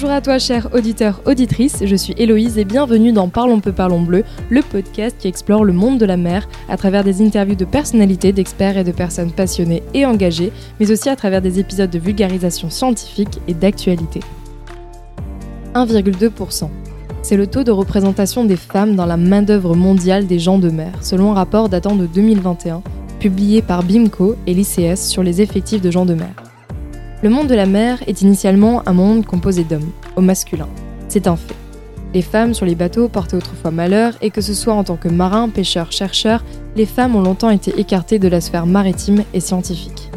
Bonjour à toi, cher auditeur, auditrice. Je suis Héloïse et bienvenue dans Parlons peu, parlons bleu, le podcast qui explore le monde de la mer à travers des interviews de personnalités, d'experts et de personnes passionnées et engagées, mais aussi à travers des épisodes de vulgarisation scientifique et d'actualité. 1,2%. C'est le taux de représentation des femmes dans la main-d'œuvre mondiale des gens de mer, selon un rapport datant de 2021, publié par BIMCO et l'ICS sur les effectifs de gens de mer. Le monde de la mer est initialement un monde composé d'hommes, au masculin. C'est un fait. Les femmes sur les bateaux portaient autrefois malheur et que ce soit en tant que marins, pêcheurs, chercheurs, les femmes ont longtemps été écartées de la sphère maritime et scientifique.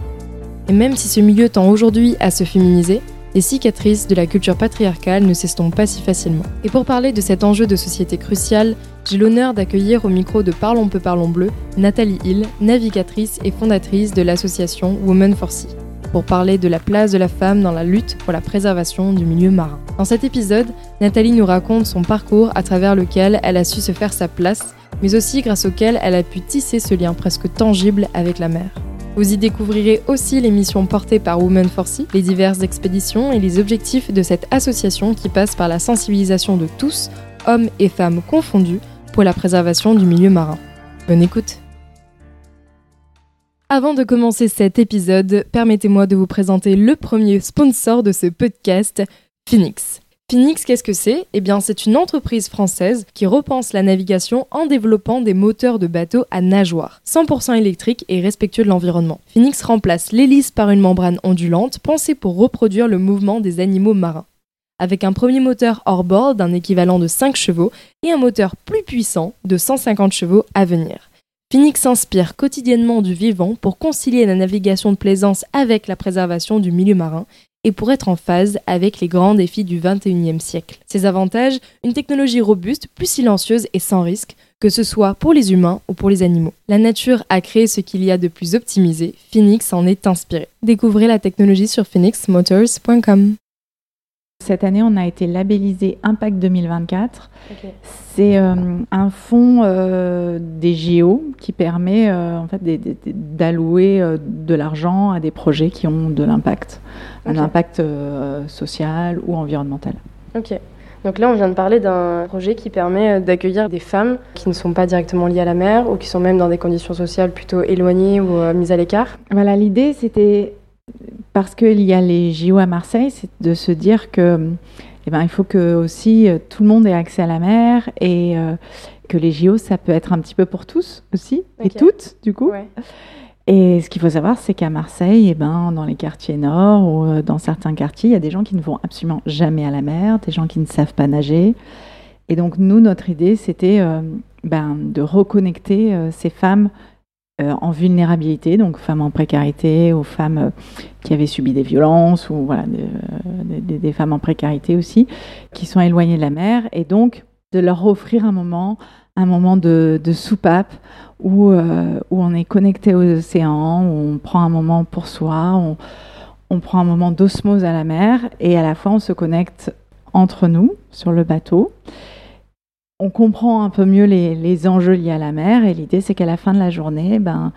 Et même si ce milieu tend aujourd'hui à se féminiser, les cicatrices de la culture patriarcale ne s'estompent pas si facilement. Et pour parler de cet enjeu de société crucial, j'ai l'honneur d'accueillir au micro de Parlons peu parlons bleu Nathalie Hill, navigatrice et fondatrice de l'association Women for Sea pour parler de la place de la femme dans la lutte pour la préservation du milieu marin. Dans cet épisode, Nathalie nous raconte son parcours à travers lequel elle a su se faire sa place, mais aussi grâce auquel elle a pu tisser ce lien presque tangible avec la mer. Vous y découvrirez aussi les missions portées par Women for Sea, les diverses expéditions et les objectifs de cette association qui passe par la sensibilisation de tous, hommes et femmes confondus, pour la préservation du milieu marin. Bonne écoute avant de commencer cet épisode, permettez-moi de vous présenter le premier sponsor de ce podcast, Phoenix. Phoenix, qu'est-ce que c'est? Eh bien, c'est une entreprise française qui repense la navigation en développant des moteurs de bateaux à nageoires, 100% électriques et respectueux de l'environnement. Phoenix remplace l'hélice par une membrane ondulante pensée pour reproduire le mouvement des animaux marins. Avec un premier moteur hors-bord d'un équivalent de 5 chevaux et un moteur plus puissant de 150 chevaux à venir. Phoenix s'inspire quotidiennement du vivant pour concilier la navigation de plaisance avec la préservation du milieu marin et pour être en phase avec les grands défis du 21e siècle. Ses avantages, une technologie robuste, plus silencieuse et sans risque, que ce soit pour les humains ou pour les animaux. La nature a créé ce qu'il y a de plus optimisé, Phoenix en est inspiré. Découvrez la technologie sur phoenixmotors.com. Cette année, on a été labellisé Impact 2024. C'est euh, un fonds euh, des JO qui permet euh, en fait d'allouer de l'argent à des projets qui ont de l'impact, un impact social ou environnemental. Ok. Donc là, on vient de parler d'un projet qui permet d'accueillir des femmes qui ne sont pas directement liées à la mer ou qui sont même dans des conditions sociales plutôt éloignées ou mises à l'écart. Voilà, l'idée, c'était parce qu'il y a les JO à Marseille, c'est de se dire que eh ben, il faut que aussi euh, tout le monde ait accès à la mer et euh, que les JO, ça peut être un petit peu pour tous aussi, et toutes du coup. Et ce qu'il faut savoir, c'est qu'à Marseille, eh ben, dans les quartiers nord ou euh, dans certains quartiers, il y a des gens qui ne vont absolument jamais à la mer, des gens qui ne savent pas nager. Et donc nous, notre idée, c'était ben, de reconnecter ces femmes en vulnérabilité, donc femmes en précarité, aux femmes euh, qui avaient subi des violences, ou voilà, des, femmes en précarité aussi, qui sont éloignées de la mer, et donc de leur offrir un moment, un moment de, soupape où, euh, on est connecté aux océans, où on prend un moment pour soi, on prend un moment d'osmose à la mer, et à la fois on se connecte entre nous sur le bateau on comprend un peu mieux les, enjeux liés à la mer et l'idée c'est qu'à la fin de la journée, ben,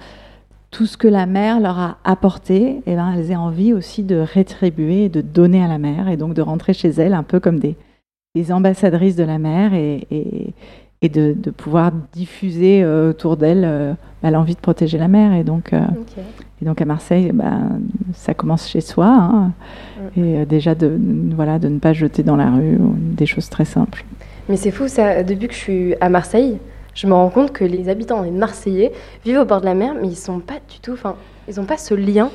tout ce que la mer leur a apporté, eh ben, elles aient envie aussi de rétribuer et de donner à la mer et donc de rentrer chez elles un peu comme des, ambassadrices de la mer et, de, pouvoir diffuser euh, autour d'elles euh, bah, l'envie de protéger la mer. Et donc, euh, et donc à Marseille, ben, ça commence chez soi. Hein. et déjà de, voilà, de ne pas jeter dans la rue, des choses très simples. Mais c'est fou, ça. Depuis que je suis à Marseille, je me rends compte que les habitants les Marseillais vivent au bord de la mer, mais ils sont pas du tout. Enfin, ils n'ont pas ce lien.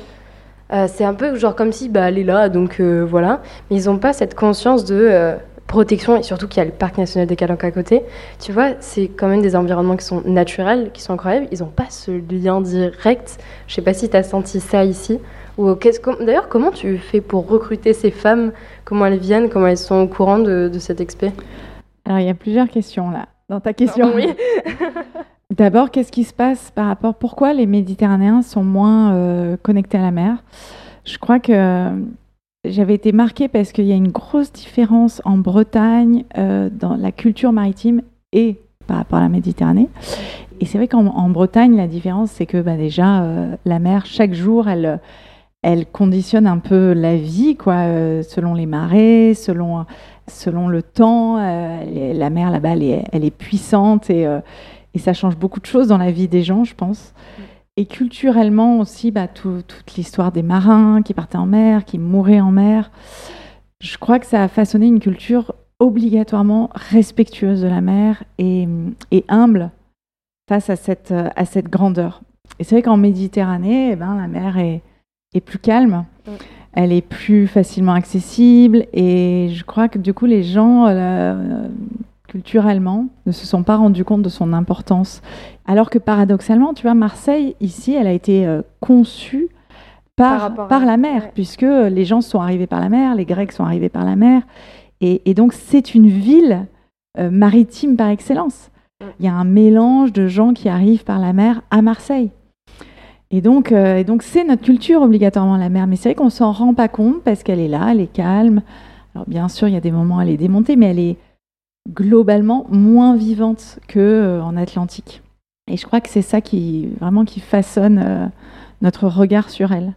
Euh, c'est un peu genre comme si, bah, elle est là, donc euh, voilà. Mais ils n'ont pas cette conscience de euh, protection et surtout qu'il y a le parc national des Calanques à côté. Tu vois, c'est quand même des environnements qui sont naturels, qui sont incroyables. Ils n'ont pas ce lien direct. Je sais pas si tu as senti ça ici. Ou D'ailleurs, comment tu fais pour recruter ces femmes? Comment elles viennent? Comment elles sont au courant de, de cette expé? Alors, il y a plusieurs questions là, dans ta question. Oui. D'abord, qu'est-ce qui se passe par rapport Pourquoi les Méditerranéens sont moins euh, connectés à la mer? Je crois que j'avais été marquée parce qu'il y a une grosse différence en Bretagne euh, dans la culture maritime et par rapport à la Méditerranée. Et c'est vrai qu'en Bretagne, la différence, c'est que bah, déjà, euh, la mer, chaque jour, elle, elle conditionne un peu la vie, quoi, selon les marées, selon, selon le temps. la mer là-bas, elle est, puissante et, et ça change beaucoup de choses dans la vie des gens, je pense. Et culturellement aussi, bah, toute l'histoire des marins qui partaient en mer, qui mouraient en mer. Je crois que ça a façonné une culture obligatoirement respectueuse de la mer et, humble face à cette, à cette grandeur. Et c'est vrai qu'en Méditerranée, eh ben, la mer est, est plus calme, elle est plus facilement accessible et je crois que du coup les gens euh, culturellement, ne se sont pas rendus compte de son importance. Alors que paradoxalement, tu vois, Marseille, ici, elle a été euh, conçue par, par, la mer, puisque les gens sont arrivés par la mer, les Grecs sont arrivés par la mer. Et, donc, c'est une ville euh, maritime par excellence. Il y a un mélange de gens qui arrivent par la mer à Marseille. Et donc, euh, et donc c'est notre culture obligatoirement la mer. Mais c'est vrai qu'on s'en rend pas compte parce qu'elle est là, elle est calme. Alors bien sûr, il y a des moments où elle est démontée, mais elle est, globalement moins vivante que euh, en Atlantique. Et je crois que c'est ça qui vraiment qui façonne euh, notre regard sur elle.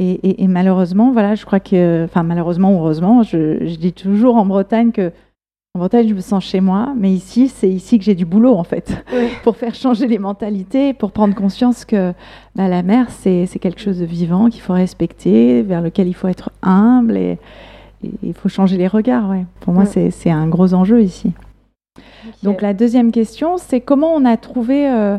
Et, malheureusement, voilà, je crois que, enfin malheureusement ou heureusement, je, dis toujours en Bretagne que en Bretagne, je me sens chez moi, mais ici, c'est ici que j'ai du boulot, en fait, pour faire changer les mentalités, pour prendre conscience que bah, la mer, c'est quelque chose de vivant qu'il faut respecter, vers lequel il faut être humble et, il faut changer les regards. Ouais. Pour moi, c'est un gros enjeu ici. Donc la deuxième question, c'est comment on a trouvé euh,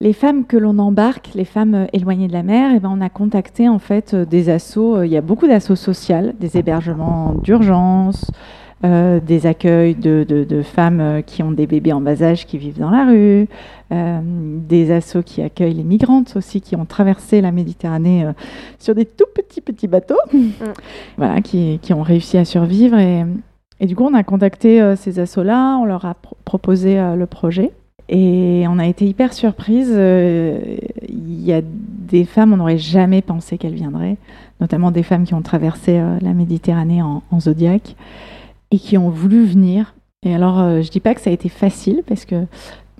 les femmes que l'on embarque, les femmes euh, éloignées de la mer? Et eh ben, on a contacté en fait euh, des assos. il y a beaucoup d'assos sociales, des hébergements d'urgence, euh, des accueils de, femmes euh, qui ont des bébés en bas âge qui vivent dans la rue, euh, des assos qui accueillent les migrantes aussi qui ont traversé la Méditerranée sur des tout petits petits bateaux, mm. voilà, qui, ont réussi à survivre. Et, et, du coup, on a contacté ces assos-là, on leur a proposé le projet. Et on a été hyper surprise. Il y a des femmes, on n'aurait jamais pensé qu'elles viendraient, notamment des femmes qui ont traversé la Méditerranée en, en Zodiac et qui ont voulu venir. Et alors, euh, je dis pas que ça a été facile parce que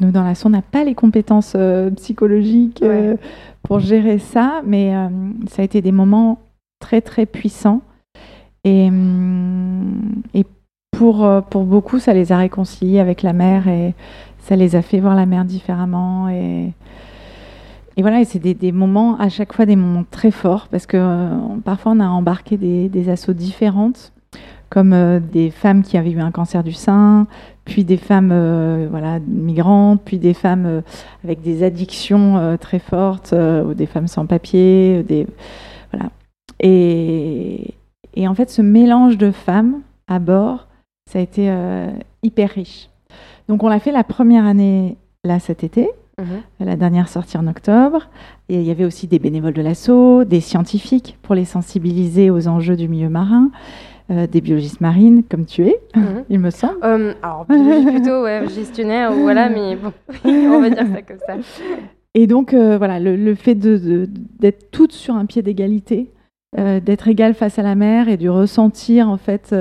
nous, dans la on n'a pas les compétences euh, psychologiques euh, pour gérer ça, mais ça a été des moments très, très puissants. Et, et pour, pour beaucoup, ça les a réconciliés avec la mère et ça les a fait voir la mère différemment. Et, et voilà, et c'est des, des, moments, à chaque fois, des moments très forts parce que parfois, on a embarqué des, des assauts différentes comme euh, des femmes qui avaient eu un cancer du sein, puis des femmes euh, voilà, migrantes, puis des femmes euh, avec des addictions très fortes, ou des femmes sans papier. Des, voilà. et, et, en fait, ce mélange de femmes à bord, ça a été hyper riche. Donc on l'a fait la première année là cet été, mhm. la dernière sortie en octobre. Et il y avait aussi des bénévoles de l'assaut, des scientifiques pour les sensibiliser aux enjeux du milieu marin. Euh, des biologistes marines comme tu es, mhm. il me semble. Euh, alors, plutôt ouais, gestionnaire, voilà, mais bon, on va dire ça comme ça. Et donc, euh, voilà, le, fait d'être de, toutes sur un pied d'égalité, d'être égales face à la mer et de ressentir, en fait,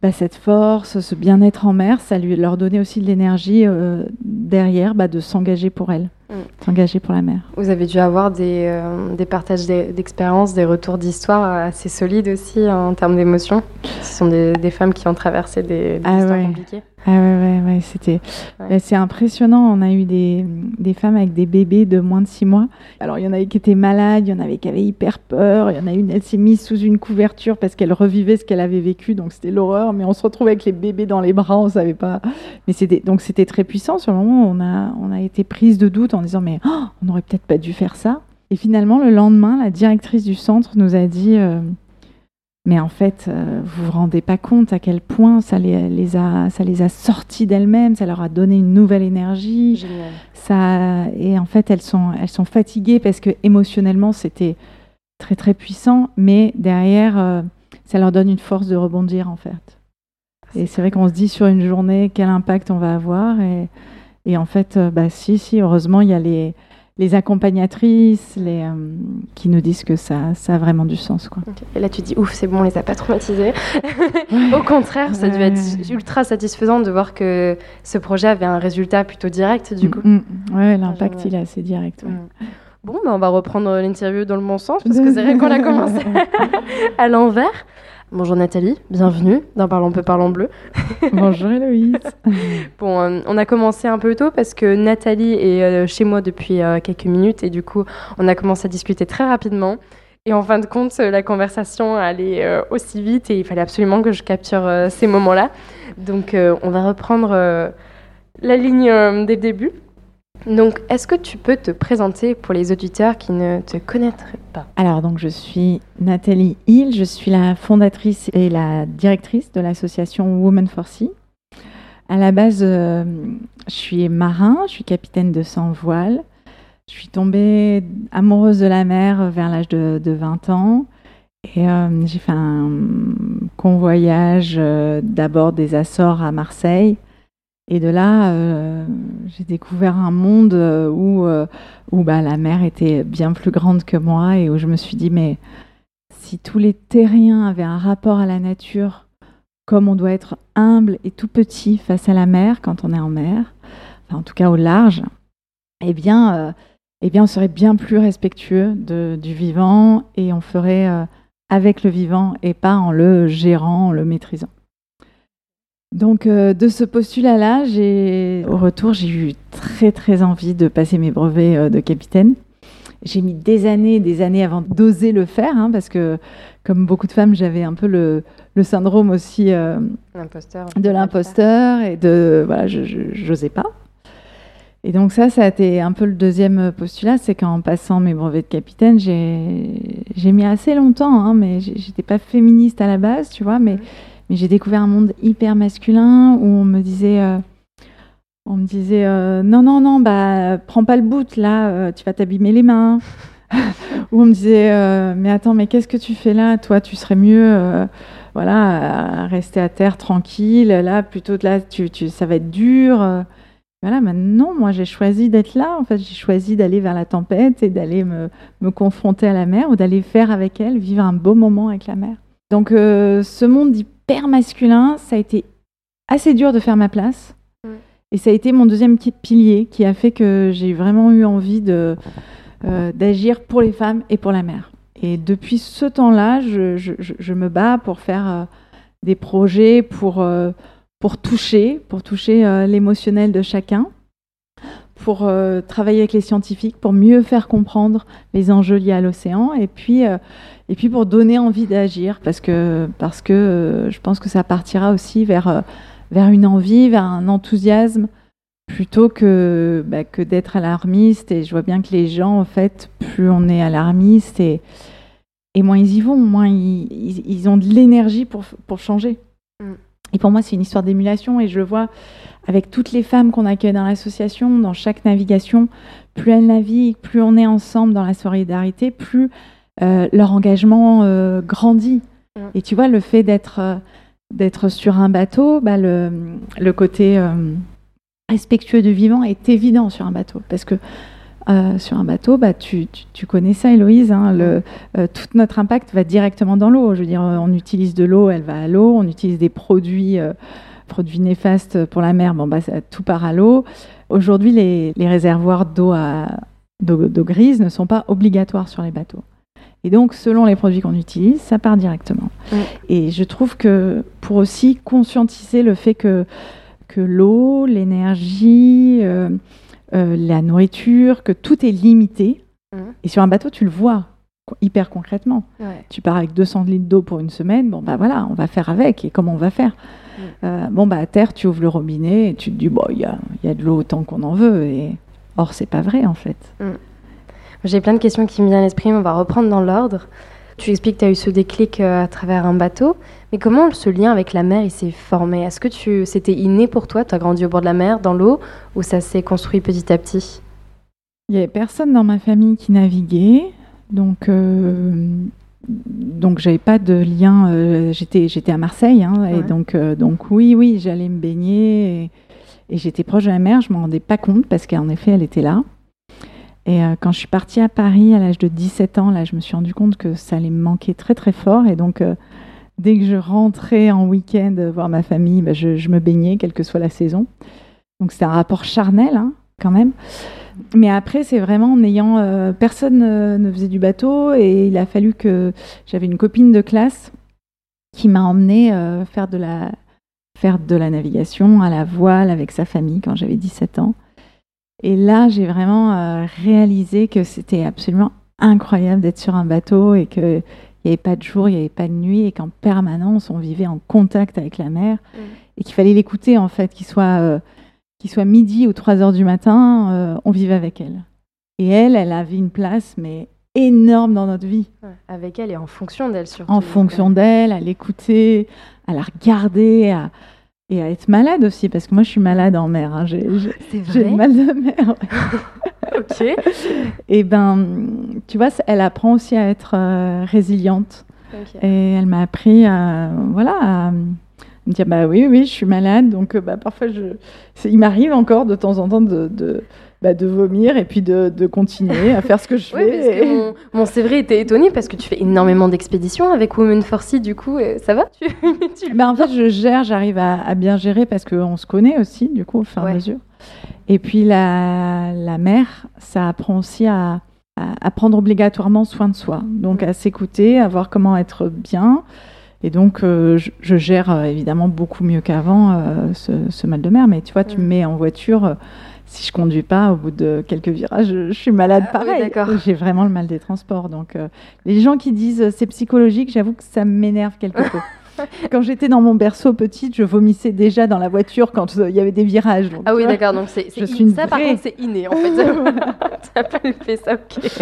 bah, cette force, ce bien-être en mer, ça lui, leur donnait aussi de l'énergie derrière bah, de s'engager pour elle. Mm. s'engager pour la mer. Vous avez dû avoir des, euh, des partages d'expériences, des retours d'histoire assez solides aussi en termes d'émotions. Ce sont des, des, femmes qui ont traversé des, ah histoires compliquées. Ah ouais, ouais, ouais c'était. Bah, c'est impressionnant. On a eu des, des, femmes avec des bébés de moins de six mois. Alors, il y en avait qui étaient malades, il y en avait qui avaient hyper peur. Il y en a une, elle s'est mise sous une couverture parce qu'elle revivait ce qu'elle avait vécu. Donc, c'était l'horreur. Mais on se retrouvait avec les bébés dans les bras, on savait pas. Mais c'était, donc, c'était très puissant. Sur le moment, on a, on a été prise de doute en disant, mais oh, on n'aurait peut-être pas dû faire ça. Et finalement, le lendemain, la directrice du centre nous a dit. Euh, mais en fait, euh, vous vous rendez pas compte à quel point ça les, a, ça les a sortis d'elles-mêmes, ça leur a donné une nouvelle énergie. Génial. Ça, et en fait, elles sont, elles sont fatiguées parce que émotionnellement, c'était très très puissant, mais derrière, euh, ça leur donne une force de rebondir en fait. Et c'est vrai qu'on se dit sur une journée quel impact on va avoir. Et, et en fait, euh, bah, si, si, heureusement, il y a les, les accompagnatrices, les, euh, qui nous disent que ça, ça a vraiment du sens. Quoi. Et là, tu dis, ouf, c'est bon, on les a pas traumatisés. Au contraire, ça devait être ultra satisfaisant de voir que ce projet avait un résultat plutôt direct, du mm, coup. Mm, oui, l'impact, il est assez direct. Mm. Bon, bah, on va reprendre l'interview dans le bon sens parce que c'est vrai qu'on a commencé à l'envers. Bonjour Nathalie, bienvenue dans Parlons peu, parlons bleu. Bonjour Héloïse. bon, euh, on a commencé un peu tôt parce que Nathalie est euh, chez moi depuis euh, quelques minutes et du coup, on a commencé à discuter très rapidement. Et en fin de compte, la conversation allait aussi vite et il fallait absolument que je capture ces moments-là. Donc, on va reprendre la ligne des débuts. Donc, est-ce que tu peux te présenter pour les auditeurs qui ne te connaîtraient pas Alors, donc, je suis Nathalie Hill, je suis la fondatrice et la directrice de l'association Women for Sea. À la base, euh, je suis marin, je suis capitaine de sans voile. Je suis tombée amoureuse de la mer vers l'âge de, 20 ans. Et euh, j'ai fait un convoyage euh, d'abord des Açores à Marseille et de là, euh, j'ai découvert un monde euh, où, euh, où bah, la mer était bien plus grande que moi et où je me suis dit, mais si tous les terriens avaient un rapport à la nature, comme on doit être humble et tout petit face à la mer quand on est en mer, en tout cas au large, eh bien, eh bien on serait bien plus respectueux du vivant et on ferait avec le vivant et pas en le gérant, en le maîtrisant. Donc euh, de ce postulat-là, au retour, j'ai eu très très envie de passer mes brevets euh, de capitaine. J'ai mis des années, des années avant d'oser le faire, hein, parce que comme beaucoup de femmes, j'avais un peu le, syndrome aussi euh, de l'imposteur et de voilà, je n'osais pas. Et donc ça, ça a été un peu le deuxième postulat, c'est qu'en passant mes brevets de capitaine, j'ai mis assez longtemps, hein, mais j'étais pas féministe à la base, tu vois, mais mais j'ai découvert un monde hyper masculin où on me disait, euh, on me disait euh, non, non, non, bah, prends pas le bout, là, euh, tu vas t'abîmer les mains. où on me disait, mais attends, mais qu'est-ce que tu fais là? Toi, tu serais mieux voilà, rester à terre tranquille. Là, plutôt là, tu, tu, ça va être dur. Voilà, maintenant, moi, j'ai choisi d'être là. En fait, j'ai choisi d'aller vers la tempête et d'aller me, me confronter à la mer ou d'aller faire avec elle, vivre un beau moment avec la mer. Donc, ce monde masculin, ça a été assez dur de faire ma place. Et ça a été mon deuxième petit pilier qui a fait que j'ai vraiment eu envie de, euh, d'agir pour les femmes et pour la mère. Et depuis ce temps-là, je, je, me bats pour faire euh, des projets, pour, euh, pour toucher, pour toucher l'émotionnel de chacun, pour travailler avec les scientifiques, pour mieux faire comprendre les enjeux liés à l'océan. Et puis, et puis pour donner envie d'agir, parce que, parce que euh, je pense que ça partira aussi vers, euh, vers une envie, vers un enthousiasme, plutôt que, bah, que d'être alarmiste. Et je vois bien que les gens, en fait, plus on est alarmiste, et, et moins ils y vont, moins ils, ils, ont de l'énergie pour, pour changer. Mm. Et pour moi, c'est une histoire d'émulation, et je le vois avec toutes les femmes qu'on accueille dans l'association, dans chaque navigation, plus elles naviguent, plus on est ensemble dans la solidarité, plus euh, leur engagement euh, grandit. Mm. Et tu vois, le fait d'être euh, d'être sur un bateau, bah, le, le, côté respectueux du vivant est évident sur un bateau. Parce que sur un bateau, bah, tu, tu, connais ça, Héloïse, hein, le, tout notre impact va directement dans l'eau. Je veux dire, on utilise de l'eau, elle va à l'eau, on utilise des produits, produits néfastes pour la mer, bon, bah, ça, tout part à l'eau. Aujourd'hui, les, les réservoirs d'eau d'eau grise ne sont pas obligatoires sur les bateaux. Et donc, selon les produits qu'on utilise, ça part directement. Et je trouve que pour aussi conscientiser le fait que, que l'eau, l'énergie, euh, euh, la nourriture, que tout est limité. Et sur un bateau, tu le vois hyper concrètement. Tu pars avec 200 litres d'eau pour une semaine, bon bah voilà, on va faire avec. Et comment on va faire? Euh, Bon bah à terre, tu ouvres le robinet et tu te dis bon, il y a, y a, de l'eau autant qu'on en veut. Et or c'est pas vrai en fait. J'ai plein de questions qui me viennent à l'esprit, on va reprendre dans l'ordre. Tu expliques que tu as eu ce déclic euh, à travers un bateau, mais comment ce lien avec la mer il s'est formé? Est-ce que tu, c'était inné pour toi? Tu as grandi au bord de la mer, dans l'eau, ou ça s'est construit petit à petit? Il n'y avait personne dans ma famille qui naviguait, donc euh, donc j'avais pas de lien. Euh, j'étais j'étais à Marseille, hein, et donc euh, donc oui oui j'allais me baigner et, et j'étais proche de la mer. Je m'en rendais pas compte parce qu'en effet elle était là. Et euh, quand je suis partie à Paris à l'âge de 17 ans, là, je me suis rendu compte que ça allait me manquer très très fort. Et donc, dès que je rentrais en week-end voir ma famille, bah, je, me baignais, quelle que soit la saison. Donc, c'était un rapport charnel, hein, quand même. Mais après, c'est vraiment en ayant. euh, personne euh, ne faisait du bateau et il a fallu que. J'avais une copine de classe qui m'a emmenée euh, faire, de la, faire de la navigation à la voile avec sa famille quand j'avais 17 ans. Et là, j'ai vraiment réalisé que c'était absolument incroyable d'être sur un bateau et qu'il n'y avait pas de jour, il n'y avait pas de nuit et qu'en permanence, on vivait en contact avec la mer Mm. et qu'il fallait l'écouter en fait, qu'il soit, qu'il soit midi ou 3 heures du matin, euh, on vivait avec elle. Et elle, elle avait une place, mais énorme dans notre vie, Ouais, Avec elle et en fonction d'elle surtout. en fonction d'elle, à l'écouter, à la regarder, à- et à être malade aussi, parce que moi je suis malade en mer, hein. j'ai vrai. le mal de mer. Ok. Et ben, tu vois, elle apprend aussi à être euh, résiliente. Et elle m'a appris à, voilà, à me dire bah oui, oui, je suis malade. Donc euh, bah, parfois, je... il m'arrive encore de temps en temps de, de, bah, de vomir et puis de, de continuer à faire ce que je Oui, fais. parce que mon, mon c'est vrai était étonné parce que tu fais énormément d'expéditions avec Women for Sea, du coup, euh, ça va? Tu, tu- Bah, en fait, je gère, j'arrive à, à bien gérer parce qu'on se connaît aussi, du coup, au fur et Ouais. à mesure. Et puis la, la mère, ça apprend aussi à, à, à prendre obligatoirement soin de soi. Donc Mm. à s'écouter, à voir comment être bien. Et donc, euh, je, je gère euh, évidemment beaucoup mieux qu'avant euh, ce, ce mal de mer. Mais tu vois, tu Mm. me mets en voiture, si je conduis pas, au bout de quelques virages, je, je suis malade Ah pareil. J'ai vraiment le mal des transports. Donc, les gens qui disent c'est psychologique, j'avoue que ça m'énerve quelque peu. Quand j'étais dans mon berceau petite, je vomissais déjà dans la voiture quand il y avait des virages. donc, Ah oui, d'accord, donc c'est Je suis ça par contre c'est inné en fait. pas fait ça, ok.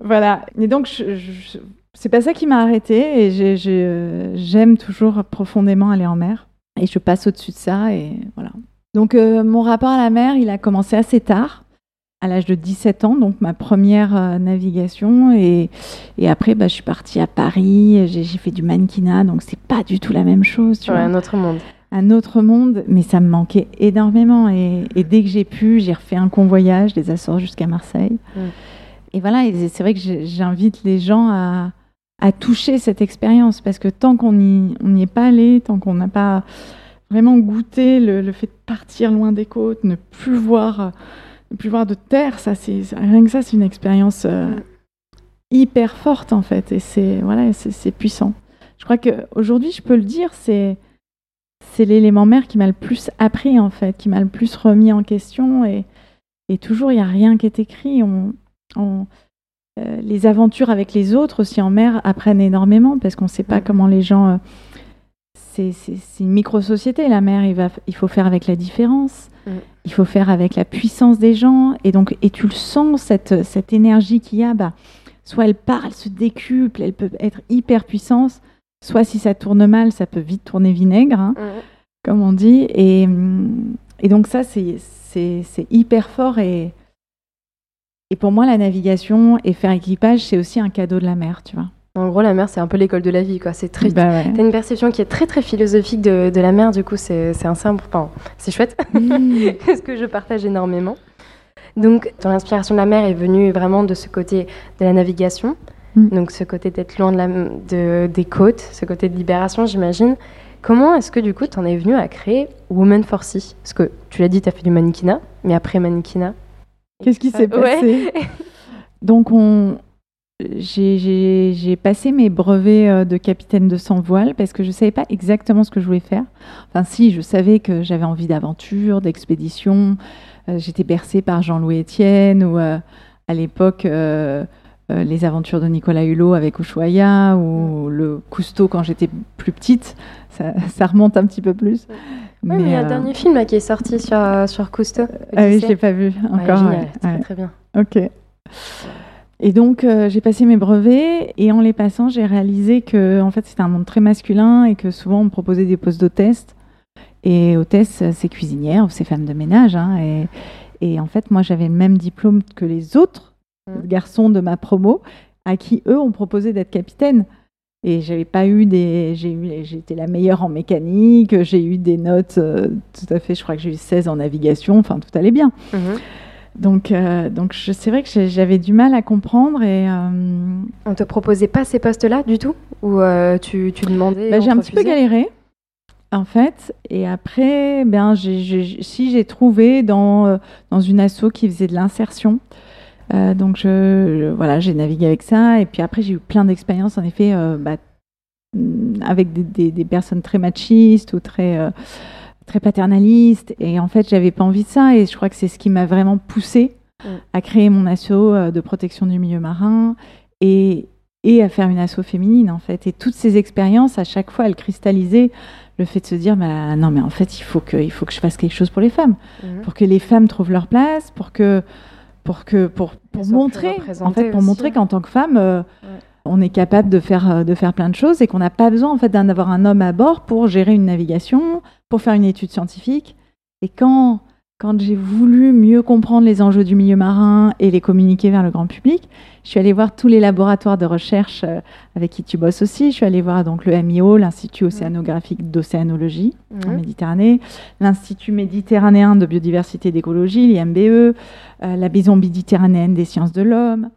Voilà. Et donc, je, je- c'est pas ça qui m'a arrêtée. Et j'ai- j'ai, j'aime toujours profondément aller en mer. Et je passe au-dessus de ça. Et voilà. Donc, euh, mon rapport à la mer, il a commencé assez tard, à l'âge de 17 ans, donc ma première euh, navigation. Et, et après, bah, je suis partie à Paris. J'ai, fait du mannequinat. Donc, c'est pas du tout la même chose. Tu Ouais, vois. un autre monde. un autre monde, mais ça me manquait énormément. Et, et dès que j'ai pu, j'ai refait un convoyage des Açores jusqu'à Marseille. Mm. Et voilà, c'est vrai que j'invite les gens à, à toucher cette expérience, parce que tant qu'on n'y est pas allé, tant qu'on n'a pas vraiment goûté le, le fait de partir loin des côtes, ne plus voir, ne plus voir de terre, ça, c'est rien que ça, c'est une expérience euh, Mm. hyper forte en fait, et c'est voilà, c'est c'est puissant. Je crois qu'aujourd'hui, je peux le dire, c'est c'est l'élément mère qui m'a le plus appris en fait, qui m'a le plus remis en question et, et toujours il n'y a rien qui est écrit. On, on- euh, les aventures avec les autres aussi en mer apprennent énormément parce qu'on ne sait pas Mm. comment les gens. euh, c'est une micro-société la mer, il, va, il faut faire avec la différence, Mm. il faut faire avec la puissance des gens et donc et tu le sens cette, cette énergie qu'il y a. Bah, soit elle part, elle se décuple, elle peut être hyper puissante. Soit si ça tourne mal, ça peut vite tourner vinaigre, hein, comme on dit. Et, et donc ça, c'est hyper fort. Et, et pour moi, la navigation et faire équipage, c'est aussi un cadeau de la mer, tu vois. En gros, la mer c'est un peu l'école de la vie, quoi. C'est très. Bah ouais. T'as une perception qui est très très philosophique de, de la mer, du coup c'est un simple. Enfin, c'est chouette. Mmh. ce que je partage énormément. Donc, ton inspiration de la mer est venue vraiment de ce côté de la navigation, Mm. donc ce côté d'être loin de la, de, des côtes, ce côté de libération, j'imagine. Comment est-ce que du coup, tu en es venu à créer Woman for Sea? Parce que tu l'as dit, tu as fait du mannequinat, mais après mannequinat. Qu'est-ce qui s'est Ouais. passé Donc, on... j'ai- passé mes brevets euh, de capitaine de sans voile parce que je ne savais pas exactement ce que je voulais faire. Enfin, si, je savais que j'avais envie d'aventure, d'expédition. Euh, J'étais bercée par Jean-Louis Etienne ou euh, à l'époque euh, euh, les aventures de Nicolas Hulot avec Ushuaïa ou le Cousteau quand j'étais plus petite. Ça, ça remonte un petit peu plus. Ouais, mais il y a un euh, dernier film là, qui est sorti sur, euh, sur Cousteau. ah oui, je l'ai pas vu Ouais, encore. génial, ouais, très, ouais. très bien. Ok. Et donc, euh, j'ai passé mes brevets et en les passant, j'ai réalisé que en fait, c'était un monde très masculin et que souvent, on me proposait des postes d'hôtesse. Et hôtesse, c'est cuisinière ou c'est femme de ménage. hein, et, et en fait, moi, j'avais le même diplôme que les autres Mm. garçons de ma promo à qui, eux, ont proposé d'être capitaine. Et j'avais pas eu des. J'ai eu, j'étais la meilleure en mécanique, j'ai eu des notes euh, tout à fait. Je crois que j'ai eu 16 en navigation, enfin, tout allait bien. Mhm. Donc, euh, donc c'est vrai que j'avais du mal à comprendre et euh, On te proposait pas ces postes-là du tout? Ou euh, tu, tu demandais bah, j'ai un petit peu galéré. en fait. Et après, ben, si j'ai trouvé dans, dans une asso qui faisait de l'insertion. Euh, donc, je, voilà, j'ai navigué avec ça. Et puis après, j'ai eu plein d'expériences, en effet, euh, bah, mm, avec des, des, personnes très machistes ou très, très paternalistes. Et en fait, j'avais pas envie de ça. Et je crois que c'est ce qui m'a vraiment poussée mm. à créer mon asso de protection du milieu marin. Et, et à faire une asso féminine en fait. Et toutes ces expériences, à chaque fois, elles cristallisaient le fait de se dire bah, non mais en fait il faut que il faut que je fasse quelque chose pour les femmes, mhm. pour que les femmes trouvent leur place, pour que pour que pour, pour montrer en fait pour montrer qu'en tant que femme euh, on est capable de faire euh, de faire plein de choses et qu'on n'a pas besoin en fait d'avoir un homme à bord pour gérer une navigation, pour faire une étude scientifique. Et quand quand j'ai voulu mieux comprendre les enjeux du milieu marin et les communiquer vers le grand public, je suis allée voir tous les laboratoires de recherche euh, avec qui tu bosses aussi. Je suis allée voir donc le MIO, l'Institut océanographique d'océanologie en Méditerranée, l'Institut méditerranéen de biodiversité et d'écologie, l'IMBE, euh, la Maison méditerranéenne des sciences de l'homme.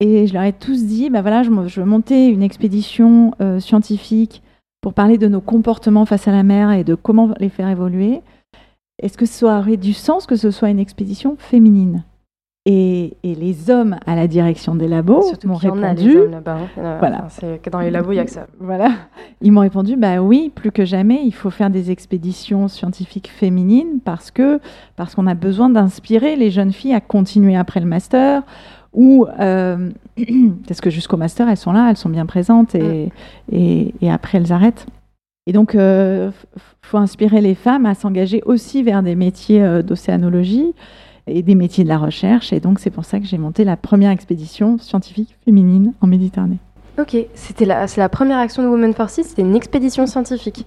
Et je leur ai tous dit, bah voilà, je, veux monter une expédition euh, scientifique pour parler de nos comportements face à la mer et de comment les faire évoluer. Est-ce que ça aurait du sens que ce soit une expédition féminine? Et, les hommes à la direction des labos m'ont répondu. Hein. Voilà. c'est que dans les labos, il n'y a que ça. Voilà. Ils m'ont répondu bah oui, plus que jamais, il faut faire des expéditions scientifiques féminines parce que parce qu'on a besoin d'inspirer les jeunes filles à continuer après le master ou euh, parce que jusqu'au master, elles sont là, elles sont bien présentes et, mm. et après elles arrêtent. Et donc, il euh, faut inspirer les femmes à s'engager aussi vers des métiers euh, d'océanologie et des métiers de la recherche. Et donc, c'est pour ça que j'ai monté la première expédition scientifique féminine en Méditerranée. Ok, c'était la, c'est la première action de Women for Sea, c'était une expédition scientifique.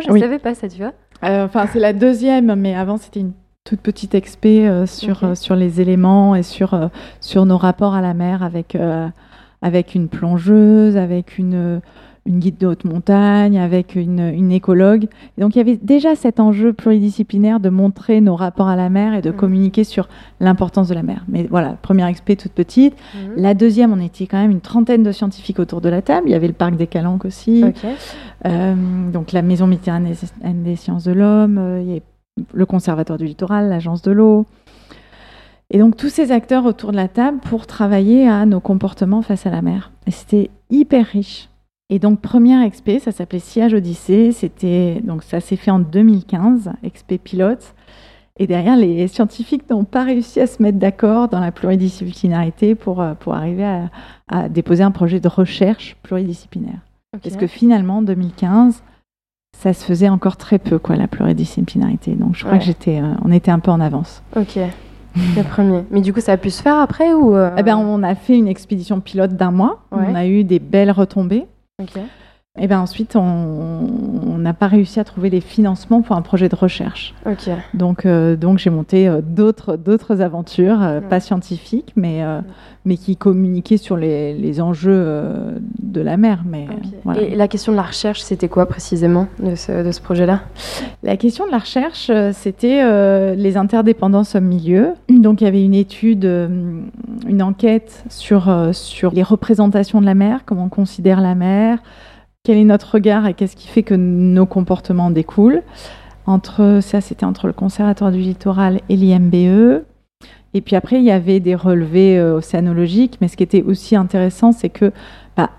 je ne savais pas ça, tu vois. Euh, enfin, c'est la deuxième, mais avant, c'était une toute petite expé sur, sur les éléments et sur, sur nos rapports à la mer avec, avec une plongeuse, avec une une guide de haute montagne, avec une, écologue. Et donc il y avait déjà cet enjeu pluridisciplinaire de montrer nos rapports à la mer et de mm. communiquer sur l'importance de la mer. Mais voilà, première expé toute petite. Mm. La deuxième, on était quand même une trentaine de scientifiques autour de la table. Il y avait le parc des Calanques aussi. Euh, donc la Maison méditerranéenne des sciences de l'homme, euh, le Conservatoire du littoral, l'Agence de l'eau. Et donc tous ces acteurs autour de la table pour travailler à nos comportements face à la mer. Et c'était hyper riche. Et donc, première expé, ça s'appelait Sillage Odyssée. C'était, donc, ça s'est fait en 2015, expé pilote. Et derrière, les scientifiques n'ont pas réussi à se mettre d'accord dans la pluridisciplinarité pour, euh, pour arriver à, déposer un projet de recherche pluridisciplinaire. Parce que finalement, en 2015, ça se faisait encore très peu, quoi, la pluridisciplinarité. Donc, je crois que j'étais, euh, on était un peu en avance. Ok. Le premier. Mais du coup, ça a pu se faire après ou euh, eh ben, On a fait une expédition pilote d'un mois. On a eu des belles retombées. Okay. Et bien ensuite, on n'a pas réussi à trouver les financements pour un projet de recherche. Donc, euh, donc j'ai monté euh, d'autres, d'autres aventures, euh, pas scientifiques, mais, mais qui communiquaient sur les, les enjeux de la mer. Mais, Et la question de la recherche, c'était quoi précisément de ce, de ce projet-là? La question de la recherche, c'était les interdépendances au milieu. Donc il y avait une étude, une enquête sur, sur les représentations de la mer, comment on considère la mer quel est notre regard et qu'est-ce qui fait que nos comportements découlent. Entre, ça, c'était entre le Conservatoire du littoral et l'IMBE. Et puis après, il y avait des relevés euh, océanologiques. Mais ce qui était aussi intéressant, c'est que bah,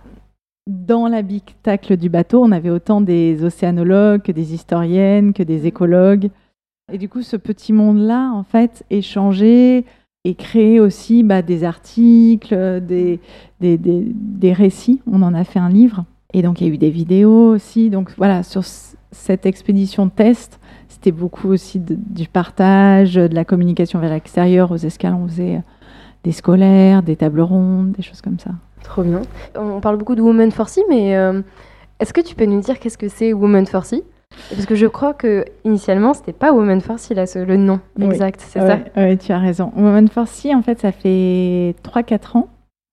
dans l'habitacle du bateau, on avait autant des océanologues que des historiennes, que des écologues. Et du coup, ce petit monde-là, en fait, échangeait et créait aussi bah, des articles, des, des, des récits. On en a fait un livre. Et donc, il y a eu des vidéos aussi. Donc, voilà, sur cette expédition test, c'était beaucoup aussi du partage, de la communication vers l'extérieur. Aux escales, on faisait euh, des scolaires, des tables rondes, des choses comme ça. Trop bien. On parle beaucoup de Women for Sea, mais euh, est-ce que tu peux nous dire qu'est-ce que c'est Women for Sea? Parce que je crois que initialement, c'était pas Women for Sea, là, le nom exact, c'est ça? Oui, tu as raison. Women for Sea, en fait, ça fait 3-4 ans.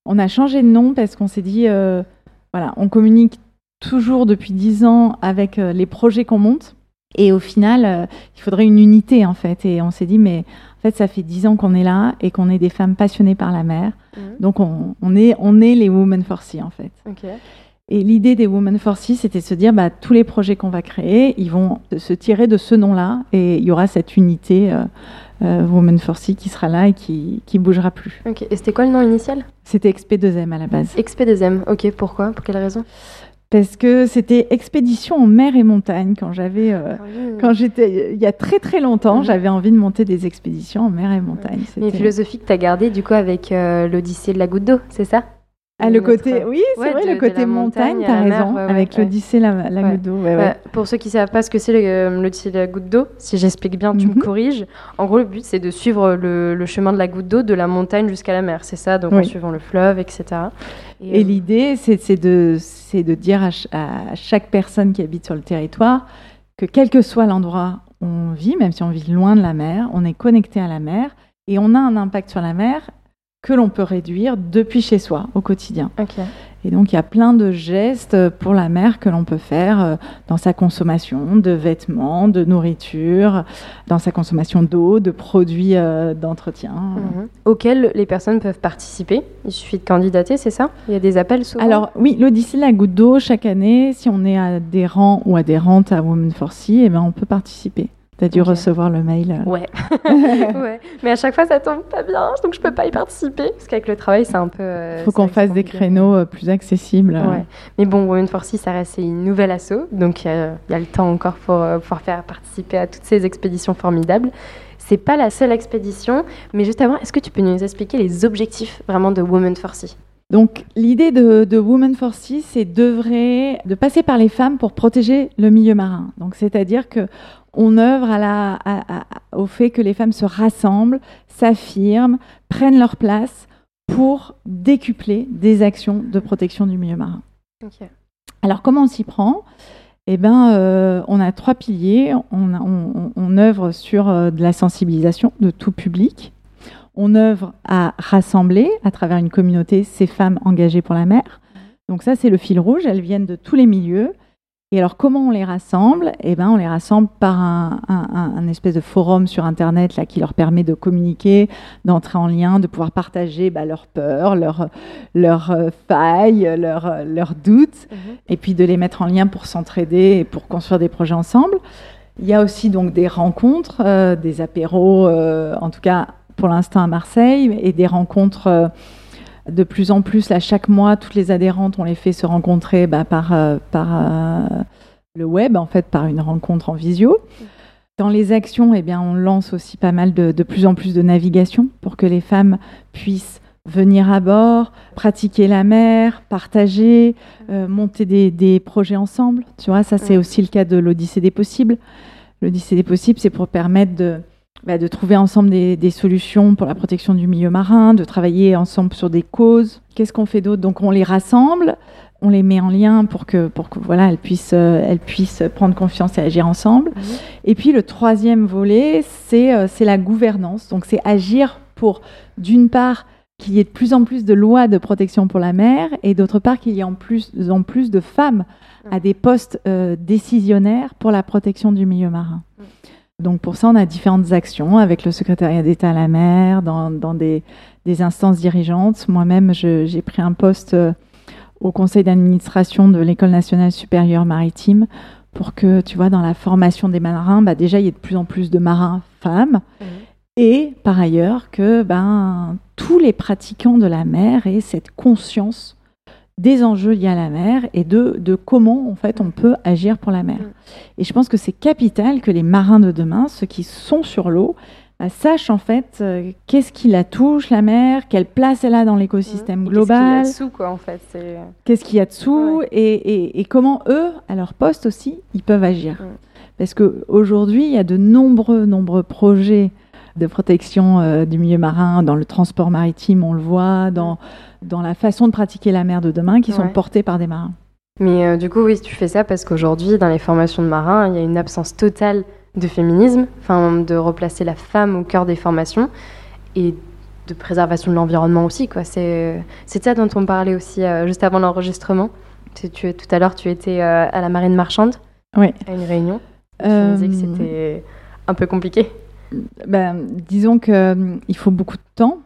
On a changé de nom parce qu'on s'est dit... Euh, voilà, on communique toujours depuis dix ans avec euh, les projets qu'on monte. Et au final, euh, il faudrait une unité en fait. Et on s'est dit, mais en fait, ça fait dix ans qu'on est là et qu'on est des femmes passionnées par la mer. Mhm. Donc on, est, on est les Women for Sea en fait. Et l'idée des Women for Sea, c'était de se dire, bah, tous les projets qu'on va créer, ils vont se tirer de ce nom-là, et il y aura cette unité euh, euh, Women for Sea qui sera là et qui qui bougera plus. Et c'était quoi le nom initial? C'était XP2M à la base. XP2M. Ok. Pourquoi? Pour quelle raison? Parce que c'était expédition en mer et montagne quand j'avais, euh, quand j'étais, il y a très très longtemps, Mhm. j'avais envie de monter des expéditions en mer et montagne. Mais C'était- philosophie que tu as gardée du coup avec euh, l'Odyssée de la goutte d'eau, c'est ça? Ah, le Notre- côté, oui, c'est Ouais, vrai, de- le côté montagne, t'as mer, raison, ouais, avec ouais. l'Odyssée, la, la goutte d'eau, pour ceux qui ne savent pas ce que c'est le- euh, l'Odyssée de la goutte d'eau, si j'explique bien, tu Mhm. me corriges. En gros, le but, c'est de suivre le, le chemin de la goutte d'eau de la montagne jusqu'à la mer, c'est ça? Donc en suivant le fleuve, etc. Et euh, l'idée, c'est de, de dire à, ch- à chaque personne qui habite sur le territoire que quel que soit l'endroit où on vit, même si on vit loin de la mer, on est connecté à la mer et on a un impact sur la mer que l'on peut réduire depuis chez soi au quotidien. Et donc il y a plein de gestes pour la mer que l'on peut faire euh, dans sa consommation de vêtements, de nourriture, dans sa consommation d'eau, de produits euh, d'entretien. Mhm. Auxquels les personnes peuvent participer. Il suffit de candidater, c'est ça? Il y a des appels souvent? Alors oui, l'Odyssée la goutte d'eau, chaque année, si on est adhérent ou adhérente à Women for Sea, eh ben, on peut participer. Tu as dû recevoir le mail. euh. Ouais. ouais. Mais à chaque fois, ça tombe pas bien, donc je peux pas y participer. Parce qu'avec le travail, c'est un peu. euh, Il faut c'est qu'on fasse des créneaux euh, plus accessibles. Ouais. Mais bon, Women for Sea, ça reste une nouvelle asso, donc il y, y a le temps encore pour euh, pouvoir faire participer à toutes ces expéditions formidables. C'est pas la seule expédition, mais juste avant, est-ce que tu peux nous expliquer les objectifs vraiment de Women for Sea Donc l'idée de, de Women for Sea, c'est d'œuvrer, de passer par les femmes pour protéger le milieu marin. Donc c'est-à-dire que on œuvre à la, à- à- au fait que les femmes se rassemblent, s'affirment, prennent leur place pour décupler des actions de protection du milieu marin. Alors, comment on s'y prend? Eh bien, euh, on a trois piliers. On, a- on- on- on œuvre sur euh, de la sensibilisation de tout public. On œuvre à rassembler à travers une communauté ces femmes engagées pour la mer. Donc ça, c'est le fil rouge. Elles viennent de tous les milieux. Et alors, comment on les rassemble? Eh ben, on les rassemble par un, un- un- un espèce de forum sur Internet là, qui leur permet de communiquer, d'entrer en lien, de pouvoir partager bah, leurs peurs, leurs euh, failles, leurs euh, doutes et puis de les mettre en lien pour s'entraider et pour construire des projets ensemble. Il y a aussi donc des rencontres, euh, des apéros, euh, en tout cas pour l'instant à Marseille, et des rencontres euh, de plus en plus. Là, chaque mois, toutes les adhérentes, on les fait se rencontrer bah, par, euh, par euh, le web, en fait, par une rencontre en visio. Dans les actions, eh bien, on lance aussi pas mal de, de plus en plus de navigation pour que les femmes puissent venir à bord, pratiquer la mer, partager, euh, monter des, des projets ensemble. Tu vois, ça c'est Ouais. aussi le cas de l'Odyssée des possibles. L'Odyssée des possibles, c'est pour permettre de, bah, de trouver ensemble des, des solutions pour la protection du milieu marin, de travailler ensemble sur des causes. Qu'est-ce qu'on fait d'autre? Donc on les rassemble, on les met en lien pour que, pour que voilà, elles puissent, euh, elles puissent prendre confiance et agir ensemble. Mhm. Et puis le troisième volet, c'est euh, la gouvernance. Donc c'est agir pour, d'une part, qu'il y ait de plus en plus de lois de protection pour la mer et d'autre part qu'il y ait en plus en plus de femmes à des postes euh, décisionnaires pour la protection du milieu marin. Donc pour ça, on a différentes actions avec le secrétariat d'État à la mer, dans, dans des, des instances dirigeantes. Moi-même, j'ai pris un poste euh, au conseil d'administration de l'École nationale supérieure maritime pour que, tu vois, dans la formation des marins, bah, déjà, il y ait de plus en plus de marins femmes. Mhm. Et par ailleurs, que ben, tous les pratiquants de la mer aient cette conscience des enjeux liés à la mer et de, de comment en fait on peut agir pour la mer. Mm. Et je pense que c'est capital que les marins de demain, ceux qui sont sur l'eau, bah, sachent en fait euh, qu'est-ce qui la touche la mer, quelle place elle a dans l'écosystème Et global, Qu'est-ce qu'il y a dessous, quoi, en fait c'est... qu'est-ce qu'il y a dessous et, et- et comment eux, à leur poste aussi, ils peuvent agir. Mm. Parce qu'aujourd'hui, il y a de nombreux, nombreux projets de protection euh, du milieu marin dans le transport maritime, on le voit, dans, dans la façon de pratiquer la mer de demain, qui sont portés par des marins. Mais euh, du coup, oui, tu fais ça parce qu'aujourd'hui, dans les formations de marins, il y a une absence totale de féminisme, enfin, de replacer la femme au cœur des formations et de préservation de l'environnement aussi, quoi. C'est, c'est ça dont on parlait aussi euh, juste avant l'enregistrement. Tu, tu- tout à l'heure, tu étais à la marine marchande, Oui. à une réunion. Tu me disais que c'était un peu compliqué. Ben, disons qu'il faut beaucoup de temps.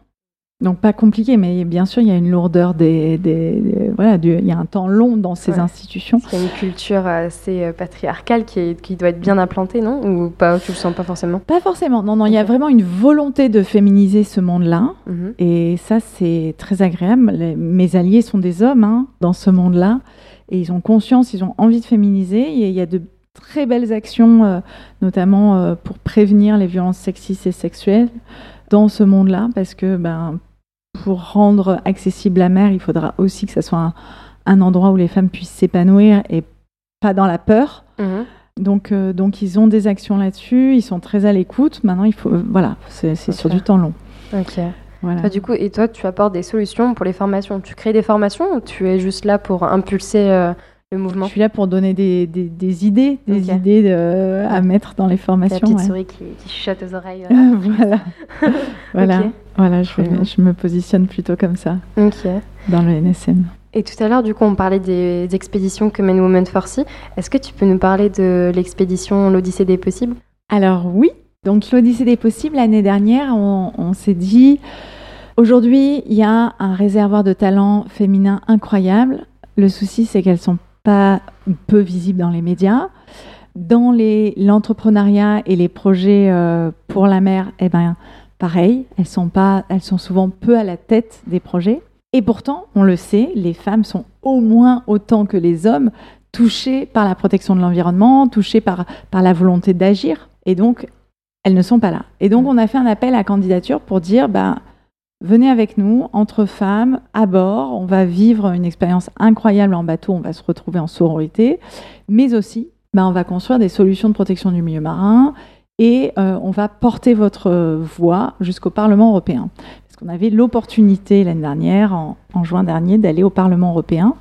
Donc pas compliqué, mais bien sûr, il y a une lourdeur des, des- des- voilà, il y a un temps long dans ces institutions. Il y a une culture assez patriarcale qui, est, qui doit être bien implantée, non? Ou pas Tu le sens pas forcément? Pas forcément. Non, non. Il y a vraiment une volonté de féminiser ce monde-là, mhm. et ça, c'est très agréable. mes alliés sont des hommes hein, dans ce monde-là, et ils ont conscience, ils ont envie de féminiser. Et il y a de très belles actions, notamment pour prévenir les violences sexistes et sexuelles dans ce monde-là, parce que ben, pour rendre accessible la mer, il faudra aussi que ce soit un, endroit où les femmes puissent s'épanouir et pas dans la peur. Mhm. Donc, euh, donc ils ont des actions là-dessus, ils sont très à l'écoute. Maintenant, il faut, euh, voilà, c'est sur du temps long. Ok. Voilà. du coup, et toi, tu apportes des solutions pour les formations? Tu crées des formations ou tu es juste là pour impulser euh, le mouvement Je suis là pour donner des, des, des idées, des idées à mettre dans les formations. La petite souris qui, qui, chuchote aux oreilles. voilà. voilà. Voilà, je, je, me positionne plutôt comme ça dans le NSM. Et tout à l'heure, du coup, on parlait des expéditions que mène Women for Sea. Est-ce que tu peux nous parler de l'expédition L'Odyssée des possibles? Alors oui, donc l'Odyssée des possibles, l'année dernière, on, on s'est dit, aujourd'hui, il y a un réservoir de talents féminins incroyable. Le souci, c'est qu'elles sont pas peu visibles dans les médias. Dans l'entrepreneuriat et les projets euh, pour la mer, eh ben, pareil, elles sont, pas, elles sont souvent peu à la tête des projets. Et pourtant, on le sait, les femmes sont au moins autant que les hommes touchées par la protection de l'environnement, touchées par, par la volonté d'agir. Et donc, elles ne sont pas là. Et donc, on a fait un appel à candidature pour dire, ben, venez avec nous, entre femmes, à bord, on va vivre une expérience incroyable en bateau, on va se retrouver en sororité, mais aussi, ben, on va construire des solutions de protection du milieu marin et euh, on va porter votre voix jusqu'au Parlement européen. Parce qu'on avait l'opportunité l'année dernière, en, juin dernier, d'aller au Parlement européen.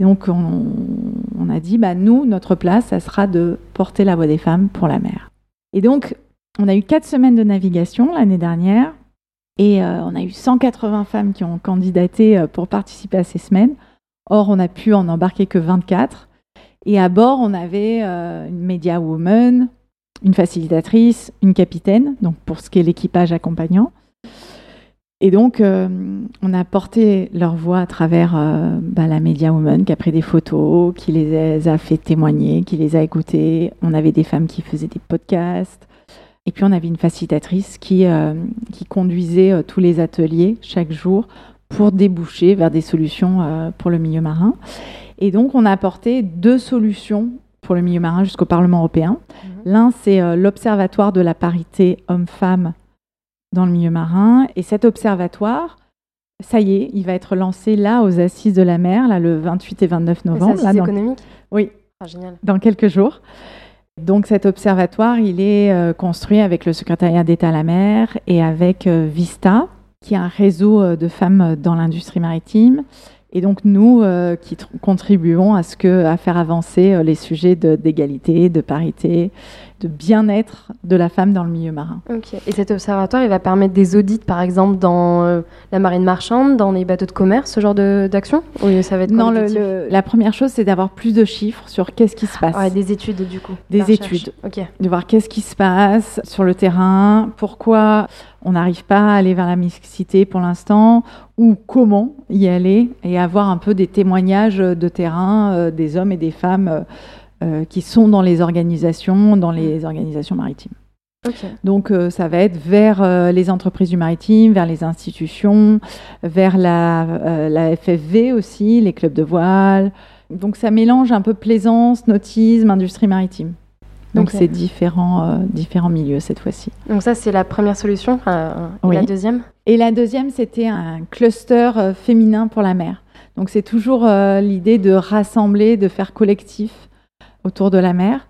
Et donc on, a dit, bah, nous, notre place, ça sera de porter la voix des femmes pour la mer. Et donc, on a eu quatre semaines de navigation l'année dernière. Et euh, on a eu 180 femmes qui ont candidaté euh, pour participer à ces semaines. Or, on a pu en embarquer que 24. Et à bord, on avait une media woman, une facilitatrice, une capitaine, donc pour ce qui est l'équipage accompagnant. Et donc, euh, on a porté leur voix à travers euh, bah, la Media Woman qui a pris des photos, qui les a fait témoigner, qui les a écoutées. On avait des femmes qui faisaient des podcasts. Et puis, on avait une facilitatrice qui, euh, qui conduisait tous les ateliers chaque jour pour déboucher vers des solutions pour le milieu marin. Et donc, on a apporté deux solutions pour le milieu marin jusqu'au Parlement européen. Mhm. L'un, c'est euh, l'Observatoire de la parité homme-femme dans le milieu marin. Et cet observatoire, ça y est, il va être lancé là aux Assises de la mer, là le 28 et 29 novembre. C'est économique Oui. Ah, génial. Dans quelques jours. Donc cet observatoire, il est euh, construit avec le secrétariat d'État à la mer et avec euh, Vista, qui est un réseau de femmes dans l'industrie maritime. Et donc nous euh, qui contribuons à ce que faire avancer euh, les sujets d'égalité, de, parité, de bien-être de la femme dans le milieu marin. Et cet observatoire, il va permettre des audits, par exemple, dans euh, la marine marchande, dans les bateaux de commerce, ce genre d'action? Ça va être Non, le, la première chose, c'est d'avoir plus de chiffres sur qu'est-ce qui se passe. Ouais, des études, du coup. Des études. Ok. De voir qu'est-ce qui se passe sur le terrain, pourquoi on n'arrive pas à aller vers la mixité pour l'instant, ou comment y aller, et avoir un peu des témoignages de terrain euh, des hommes et des femmes euh, qui sont dans les organisations, dans les organisations maritimes. Donc ça va être vers les entreprises du maritime, vers les institutions, vers la, la, FFV aussi, les clubs de voile. Donc ça mélange un peu plaisance, nautisme, industrie maritime. Donc c'est différents, euh, différents milieux cette fois-ci. Donc ça c'est la première solution. Euh, et la deuxième? Et la deuxième c'était un cluster euh, féminin pour la mer. Donc c'est toujours l'idée de rassembler, de faire collectif autour de la mer.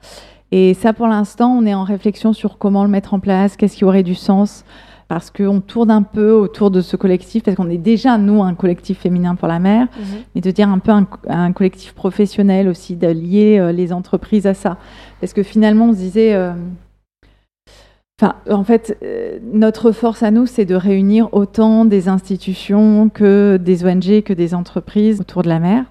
Et ça pour l'instant on est en réflexion sur comment le mettre en place, qu'est-ce qui aurait du sens parce qu'on tourne un peu autour de ce collectif, parce qu'on est déjà, nous, un collectif féminin pour la mer, mhm. mais de dire un peu un, collectif professionnel aussi, de lier euh, les entreprises à ça. Parce que finalement, on se disait... Euh, enfin, en fait, euh, notre force à nous, c'est de réunir autant des institutions que des ONG, que des entreprises autour de la mer.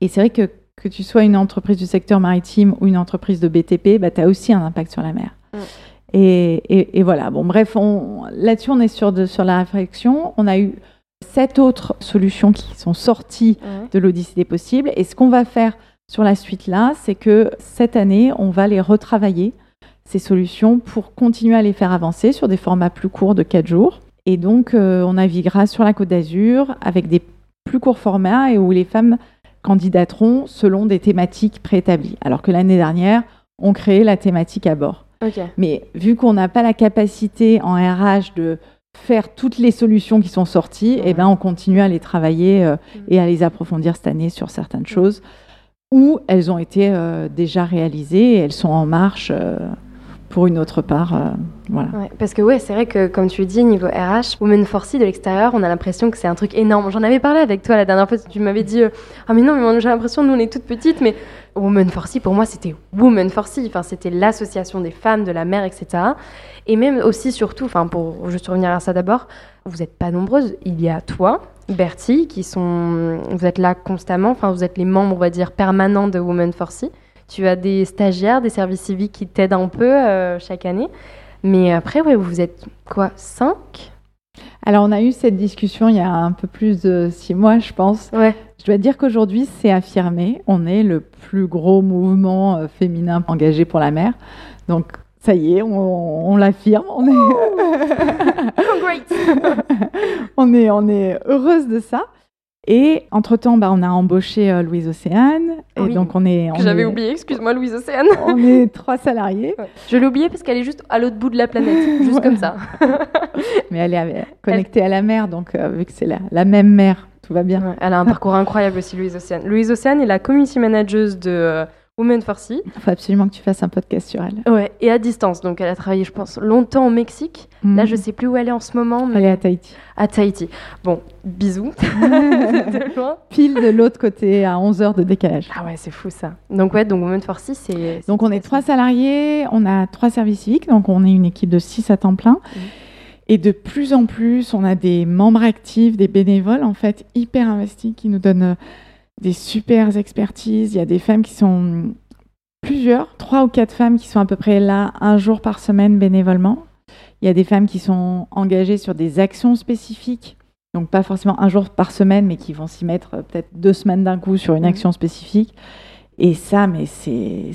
Et c'est vrai que que tu sois une entreprise du secteur maritime ou une entreprise de BTP, bah, tu as aussi un impact sur la mer. Mm. Et, voilà, bon, bref, là-dessus, on est sur, de, sur la réflexion. On a eu sept autres solutions qui sont sorties de l'Odyssée des possibles. Et ce qu'on va faire sur la suite là, c'est que cette année, on va les retravailler, ces solutions, pour continuer à les faire avancer sur des formats plus courts de 4 jours. Et donc, euh, on naviguera sur la Côte d'Azur avec des plus courts formats et où les femmes candidateront selon des thématiques préétablies. Alors que l'année dernière, on créait la thématique à bord. Mais vu qu'on n'a pas la capacité en RH de faire toutes les solutions qui sont sorties, eh ben, on continue à les travailler euh, mm. et à les approfondir cette année sur certaines mm. choses où elles ont été euh, déjà réalisées et elles sont en marche pour une autre part. Euh, parce que ouais, c'est vrai que comme tu dis, niveau RH, Women for de l'extérieur, on a l'impression que c'est un truc énorme. J'en avais parlé avec toi la dernière fois, tu m'avais dit, euh, ah mais non, mais j'ai l'impression, nous on est toutes petites, mais Women for pour moi, c'était Women for enfin, c'était l'association des femmes, de la mère, etc. Et même aussi, surtout, enfin, pour juste revenir à ça d'abord, vous n'êtes pas nombreuses. Il y a toi, Bertie, qui sont, vous êtes là constamment, enfin, vous êtes les membres, on va dire, permanents de Women for tu as des stagiaires, des services civiques qui t'aident un peu euh, chaque année. Mais après, ouais, vous êtes quoi, cinq? Alors, on a eu cette discussion il y a un peu plus de six mois, je pense. Ouais. Je dois dire qu'aujourd'hui, c'est affirmé. On est le plus gros mouvement euh, féminin engagé pour la mer. Donc, ça y est, on, l'affirme. On, est... on, est, on est heureuse de ça. Et entre-temps, bah, on a embauché euh, Louise Océane. Et donc on est. J'avais oublié, excuse-moi Louise Océane. on est trois salariés. Je l'ai oublié parce qu'elle est juste à l'autre bout de la planète, juste comme ça. Mais elle est connectée à la mer, donc euh, vu que c'est la, la, même mer, tout va bien. elle a un parcours incroyable aussi, Louise Océane. Louise Océane est la community manager de. Euh, Women for Sea. Il faut absolument que tu fasses un podcast sur elle. Ouais, et à distance. Donc, elle a travaillé, je pense, longtemps au Mexique. Là, mhm. je sais plus où elle est en ce moment. Mais... Elle est à Tahiti. À Tahiti. Bon, bisous. de loin. Pile de l'autre côté, à 11 heures de décalage. Ah ouais, c'est fou ça. Donc, ouais, donc Women for Sea, c'est. Donc, on est trois salariés, on a trois services civiques, donc on est une équipe de six à temps plein. Mhm. Et de plus en plus, on a des membres actifs, des bénévoles, en fait, hyper investis, qui nous donnent euh, des super expertises. Il y a des femmes qui sont plusieurs, trois ou quatre femmes qui sont à peu près là un jour par semaine bénévolement. Il y a des femmes qui sont engagées sur des actions spécifiques, donc pas forcément un jour par semaine, mais qui vont s'y mettre euh, peut-être deux semaines d'un coup sur une mmh. action spécifique. Et ça, mais c'est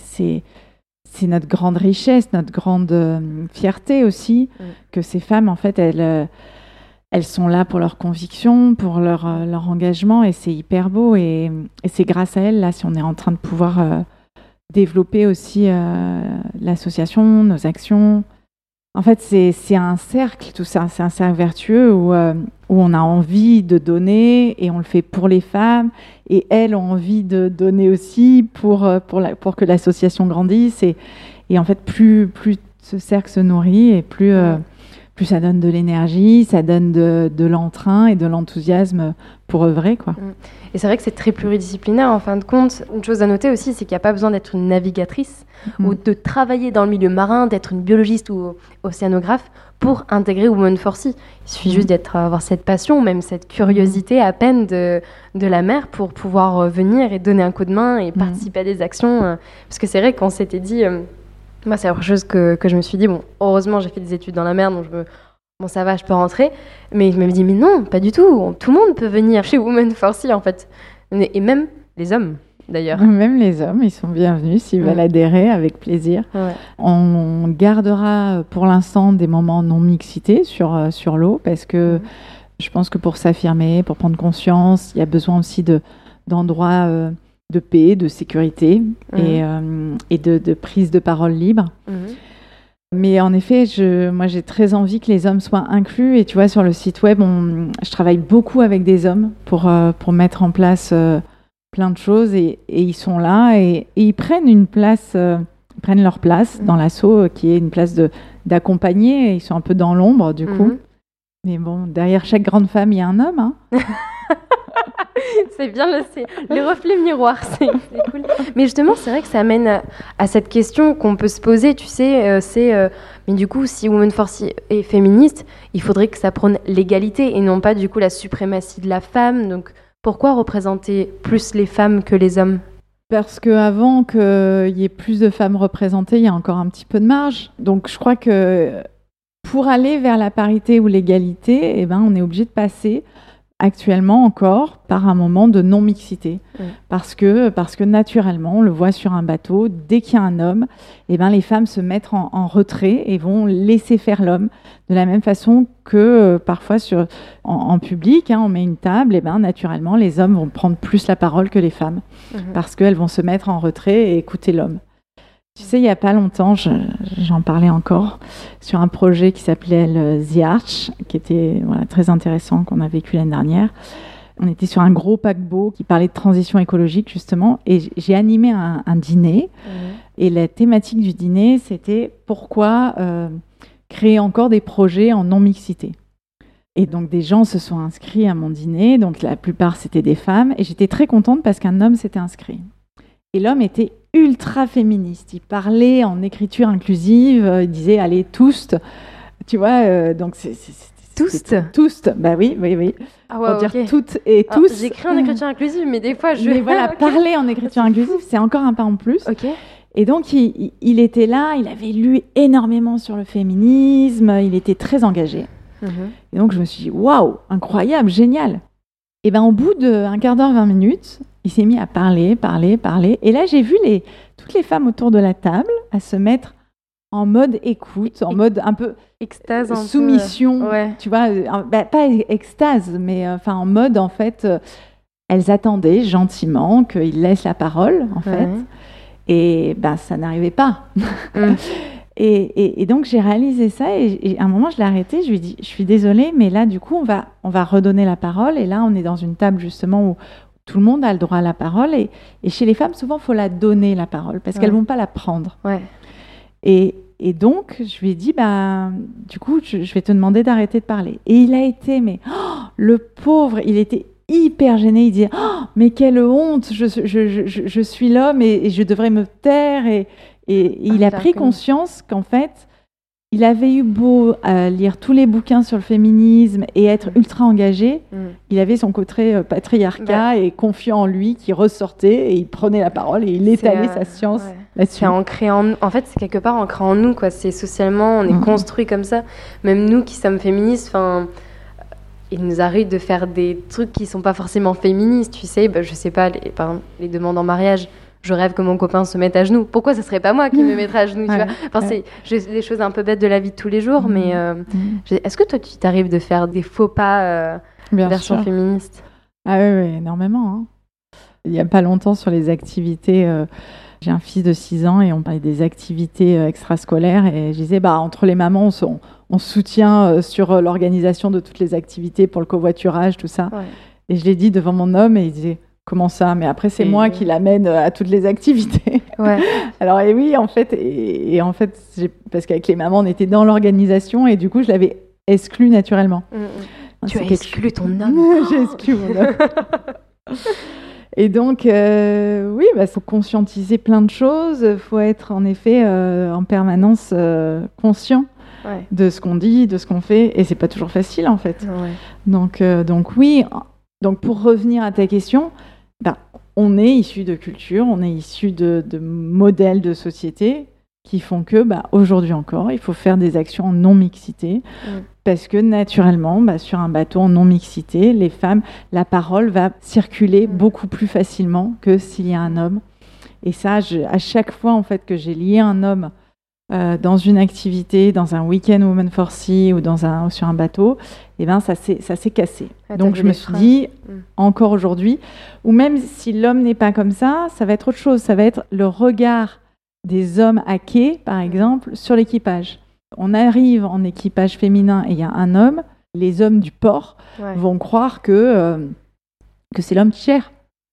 c'est notre grande richesse, notre grande euh, fierté aussi, mmh. que ces femmes, en fait, elles, euh, elles sont là pour leur conviction, pour leur, leur engagement, et c'est hyper beau. Et, c'est grâce à elles, là, si on est en train de pouvoir développer aussi euh, l'association, nos actions. En fait, c'est un cercle, tout ça. C'est un cercle vertueux où, euh, où on a envie de donner et on le fait pour les femmes. Et elles ont envie de donner aussi pour, euh, pour, la, pour que l'association grandisse. Et, et, en fait, plus, plus ce cercle se nourrit et plus, plus ça donne de l'énergie, ça donne de, de l'entrain et de l'enthousiasme pour œuvrer. Quoi. Mm. Et c'est vrai que c'est très pluridisciplinaire en fin de compte. Une chose à noter aussi, c'est qu'il n'y a pas besoin d'être une navigatrice mm. ou de travailler dans le milieu marin, d'être une biologiste ou océanographe pour intégrer Women for Sea. Il suffit mm. juste d'être avoir cette passion, même cette curiosité à peine de, de la mer pour pouvoir euh, venir et donner un coup de main et participer à des actions. Euh, parce que c'est vrai qu'on s'était dit... Euh, moi, c'est la chose que, que, je me suis dit, bon, heureusement, j'ai fait des études dans la mer, donc je me... Bon, ça va, je peux rentrer. Mais je me dit, mais non, pas du tout. Tout le monde peut venir chez Women for Sea, en fait. Et même les hommes, d'ailleurs. Même les hommes, ils sont bienvenus s'ils veulent adhérer, avec plaisir. On gardera pour l'instant des moments non mixités sur, euh, sur l'eau, parce que je pense que pour s'affirmer, pour prendre conscience, il y a besoin aussi d'endroits... Euh, de paix, de sécurité et, mhm. euh, et de, de, prise de parole libre. Mhm. Mais en effet, je, moi j'ai très envie que les hommes soient inclus. Et tu vois, sur le site web, on, je travaille beaucoup avec des hommes pour, euh, pour mettre en place euh, plein de choses. Et, et, ils sont là et, ils prennent une place, ils prennent leur place mhm. dans l'assaut qui est une place d'accompagner. Ils sont un peu dans l'ombre du coup. Mais bon, derrière chaque grande femme, il y a un homme. Hein. c'est bien le, les reflets miroirs, c'est cool. Mais justement, c'est vrai que ça amène à, cette question qu'on peut se poser, tu sais, euh, c'est, euh, mais du coup, si Women Force est féministe, il faudrait que ça prône l'égalité et non pas du coup la suprématie de la femme. Donc, pourquoi représenter plus les femmes que les hommes? Parce qu'avant qu'il y ait plus de femmes représentées, il y a encore un petit peu de marge. Donc je crois que pour aller vers la parité ou l'égalité, eh ben, on est obligé de passer actuellement encore par un moment de non-mixité. Parce, que, parce que naturellement, on le voit sur un bateau, dès qu'il y a un homme, eh ben, les femmes se mettent en, en retrait et vont laisser faire l'homme. De la même façon que euh, parfois sur, en, en public, hein, on met une table, et ben, naturellement, les hommes vont prendre plus la parole que les femmes. Mhm. Parce qu'elles vont se mettre en retrait et écouter l'homme. Tu sais, il n'y a pas longtemps, je- j'en parlais encore, sur un projet qui s'appelait le The Arch, qui était voilà, très intéressant, qu'on a vécu l'année dernière. On était sur un gros paquebot qui parlait de transition écologique, justement, et j'ai animé un, un dîner. Et la thématique du dîner, c'était pourquoi euh, créer encore des projets en non-mixité. Et donc des gens se sont inscrits à mon dîner, donc la plupart c'était des femmes, et j'étais très contente parce qu'un homme s'était inscrit. Et l'homme était ultra féministe, il parlait en écriture inclusive, euh, il disait allez tous, tu vois, euh, donc c'est... Tous Tous, bah oui, oui, oui, Ah pour ouais, dire ok. toutes et Alors, tous. J'écris en écriture inclusive, mais des fois je. Mais voilà, parler en écriture inclusive, c'est encore un pas en plus. Ok. Et donc, il, il- il était là, il avait lu énormément sur le féminisme, il était très engagé. Mhm. Et donc, je me suis dit, waouh, incroyable, génial. Et bien, au bout d'un quart d'heure, 20 minutes, il s'est mis à parler, parler, parler. Et là, j'ai vu les, toutes les femmes autour de la table à se mettre en mode écoute, en mode un peu Extase peu. soumission, Ouais. tu vois, euh, bah, pas extase, mais euh, enfin en mode en fait, euh, elles attendaient gentiment qu'il laisse la parole en fait, et ben ça n'arrivait pas. Mm. et, et- et donc j'ai réalisé ça et, et à un moment je l'ai arrêté, je lui ai dit, je suis désolée, mais là du coup on va on va redonner la parole et là on est dans une table justement où tout le monde a le droit à la parole et, et chez les femmes souvent il faut la donner la parole parce Ouais. qu'elles vont pas la prendre. Ouais. Et, et donc, je lui ai dit, bah, du coup, je, je vais te demander d'arrêter de parler. Et il a été, mais oh, le pauvre, il était hyper gêné. Il disait, oh, mais quelle honte, je, suis l'homme et, et je devrais me taire. Et, et il Ah, a pris conscience qu'en fait, il avait eu beau euh, lire tous les bouquins sur le féminisme et être ultra engagé, Mm. il avait son côté euh, patriarcat et confiant en lui qui ressortait et il prenait la parole et il étalait euh, sa science ouais. là-dessus. C'est ancré en. En fait, c'est quelque part ancré en nous, quoi. C'est socialement, on est Mhm. construit comme ça. Même nous qui sommes féministes, enfin, il nous arrive de faire des trucs qui sont pas forcément féministes, tu sais. Bah, je sais pas, les, par exemple, les demandes en mariage. Je rêve que mon copain se mette à genoux. Pourquoi ce serait pas moi qui me mettrais à genoux, tu Ouais, vois? Enfin, ouais. c'est j'ai des choses un peu bêtes de la vie de tous les jours, Mhm. mais euh, Mm. j'ai- est-ce que toi, tu t'arrives de faire des faux pas euh, version sûr. féministe? Ah oui, oui, énormément. hein. Il n'y a pas longtemps sur les activités, euh, j'ai un fils de 6 ans et on parlait des activités euh, extrascolaires et je disais, bah, entre les mamans, on, se- on- on se soutient sur l'organisation de toutes les activités pour le covoiturage, tout ça. Ouais. Et je l'ai dit devant mon homme et il disait, comment ça Mais après, c'est Et- moi qui l'amène euh, à toutes les activités. Ouais. Alors, et oui, en fait, et, et en fait parce qu'avec les mamans, on était dans l'organisation et du coup, je l'avais exclu naturellement. Mm, mm. Tu as exclu ton homme. J'ai exclu mon homme. Et donc, euh, oui, il faut conscientiser plein de choses. Il faut être en effet euh, en permanence euh, conscient Ouais. de ce qu'on dit, de ce qu'on fait. Et c'est pas toujours facile en fait. Ouais. Donc, euh, donc oui. Donc pour revenir à ta question, ben, on est issu de culture, on est issu de, de modèles de société qui font que, bah, aujourd'hui encore, il faut faire des actions en non-mixité. Mm. Parce que naturellement, bah, sur un bateau en non-mixité, les femmes, la parole va circuler Mm. beaucoup plus facilement que s'il y a un homme. Et ça, je- à chaque fois en fait que j'ai lié un homme euh, dans une activité, dans un week-end Women for Sea ou dans un, sur un bateau, eh ben, ça s'est cassé. Ah, Donc je me suis freins. dit, Mm. encore aujourd'hui, ou même si l'homme n'est pas comme ça, ça va être autre chose. Ça va être le regard des hommes à quai, par exemple, sur l'équipage. On arrive en équipage féminin et il y a un homme, les hommes du port Ouais. vont croire que, euh, que c'est l'homme qui gère,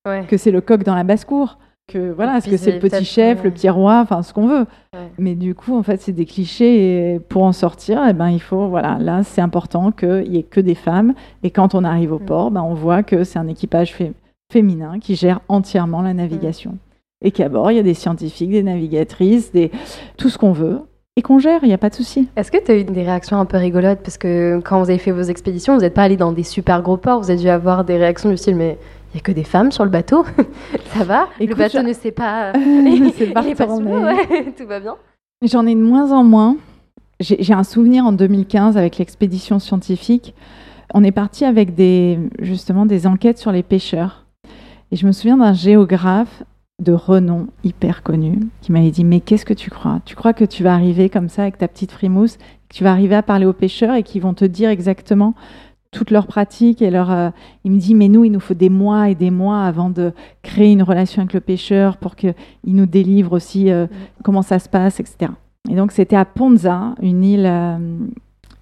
Ouais. que c'est le coq dans la basse-cour, que voilà, puis que c'est le petit chef, le petit roi, enfin ce qu'on veut. Ouais. Mais du coup, en fait, c'est des clichés et pour en sortir, eh ben, il faut, voilà, là, c'est important qu'il y ait que des femmes. Et quand on arrive au port, ben, on voit que c'est un équipage fé- féminin qui gère entièrement la navigation. Et qu'à bord, il y a des scientifiques, des navigatrices, des... tout ce qu'on veut. Et qu'on gère, il n'y a pas de souci. Est-ce que tu as eu des réactions un peu rigolotes? Parce que quand vous avez fait vos expéditions, vous n'êtes pas allé dans des super gros ports, vous avez dû avoir des réactions du style mais il n'y a que des femmes sur le bateau Ça va Le bateau je- ne sait pas. Ne sait pas il est pas sous retourner. l'eau, ouais, tout va bien. J'en ai de moins en moins. J'ai j'ai un souvenir en 2015 avec l'expédition scientifique on est parti avec des, justement des enquêtes sur les pêcheurs. Et je me souviens d'un géographe de renom hyper connu qui m'avait dit mais qu'est-ce que tu crois? Tu crois que tu vas arriver comme ça avec ta petite frimousse, que tu vas arriver à parler aux pêcheurs et qu'ils vont te dire exactement toutes leurs pratiques et leur. Euh, il me dit mais nous il nous faut des mois et des mois avant de créer une relation avec le pêcheur pour qu'il nous délivre aussi euh, comment ça se passe etc. Et donc c'était à Ponza, une île, euh,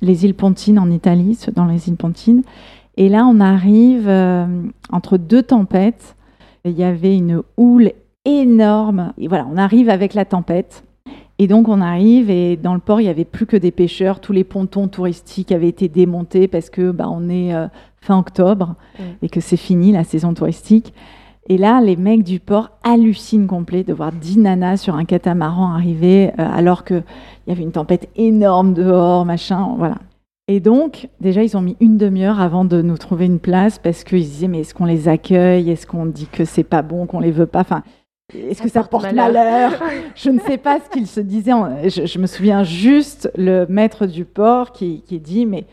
les îles Pontines en Italie, dans les îles Pontines. Et là on arrive entre deux tempêtes. Il y avait une houle énorme. Et voilà, on arrive avec la tempête. Et donc on arrive et dans le port il y avait plus que des pêcheurs, tous les pontons touristiques avaient été démontés parce que bah, on est euh, fin octobre et que c'est fini la saison touristique. Et là les mecs du port hallucinent complet de voir 10 nanas sur un catamaran arriver euh, alors qu'il y avait une tempête énorme dehors, machin, voilà. Et donc, déjà, ils ont mis une demi-heure avant de nous trouver une place parce qu'ils disaient, mais est-ce qu'on les accueille? Est-ce qu'on dit que c'est pas bon, qu'on les veut pas? Enfin, est-ce que ça porte malheur, Je ne sais pas ce qu'il se disait. Je, me souviens juste le maître du port qui, dit, mais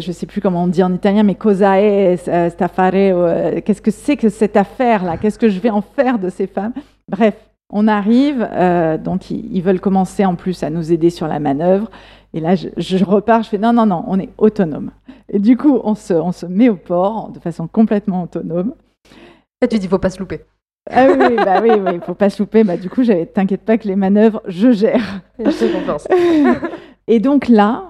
je ne sais plus comment on dit en italien, mais cosa è stafare euh, Qu'est-ce que c'est que cette affaire-là? Qu'est-ce que je vais en faire de ces femmes? Bref, on arrive, euh, donc ils, veulent commencer en plus à nous aider sur la manœuvre. Et là, je, repars, je fais non, non, non, on est autonome. Et du coup, on se, on se met au port de façon complètement autonome. Et tu dis, faut pas se louper. Ah oui, oui, bah oui, il faut pas se louper. Bah, du coup, j'avais, t'inquiète pas que les manœuvres, je gère. Je Et donc là,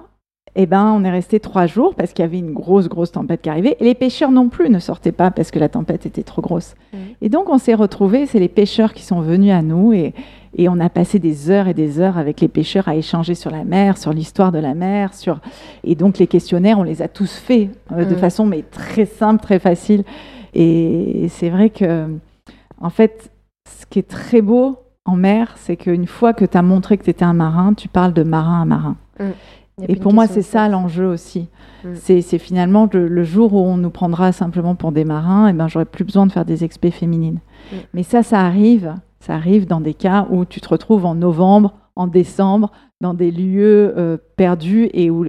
eh ben, on est resté trois jours parce qu'il y avait une grosse, grosse tempête qui arrivait. Et les pêcheurs non plus ne sortaient pas parce que la tempête était trop grosse. Et donc, on s'est retrouvés, c'est les pêcheurs qui sont venus à nous et, et on a passé des heures et des heures avec les pêcheurs à échanger sur la mer, sur l'histoire de la mer. Sur... Et donc, les questionnaires, on les a tous faits euh, de façon mais très simple, très facile. Et c'est vrai que en fait, ce qui est très beau en mer, c'est qu'une fois que tu as montré que tu étais un marin, tu parles de marin à marin. Mm. Et pour moi, c'est ça l'enjeu aussi. Mm. C'est finalement le, jour où on nous prendra simplement pour des marins, et eh ben j'aurai plus besoin de faire des expés féminines. Mm. Mais ça, ça arrive. Ça arrive dans des cas où tu te retrouves en novembre, en décembre, dans des lieux euh, perdus et où,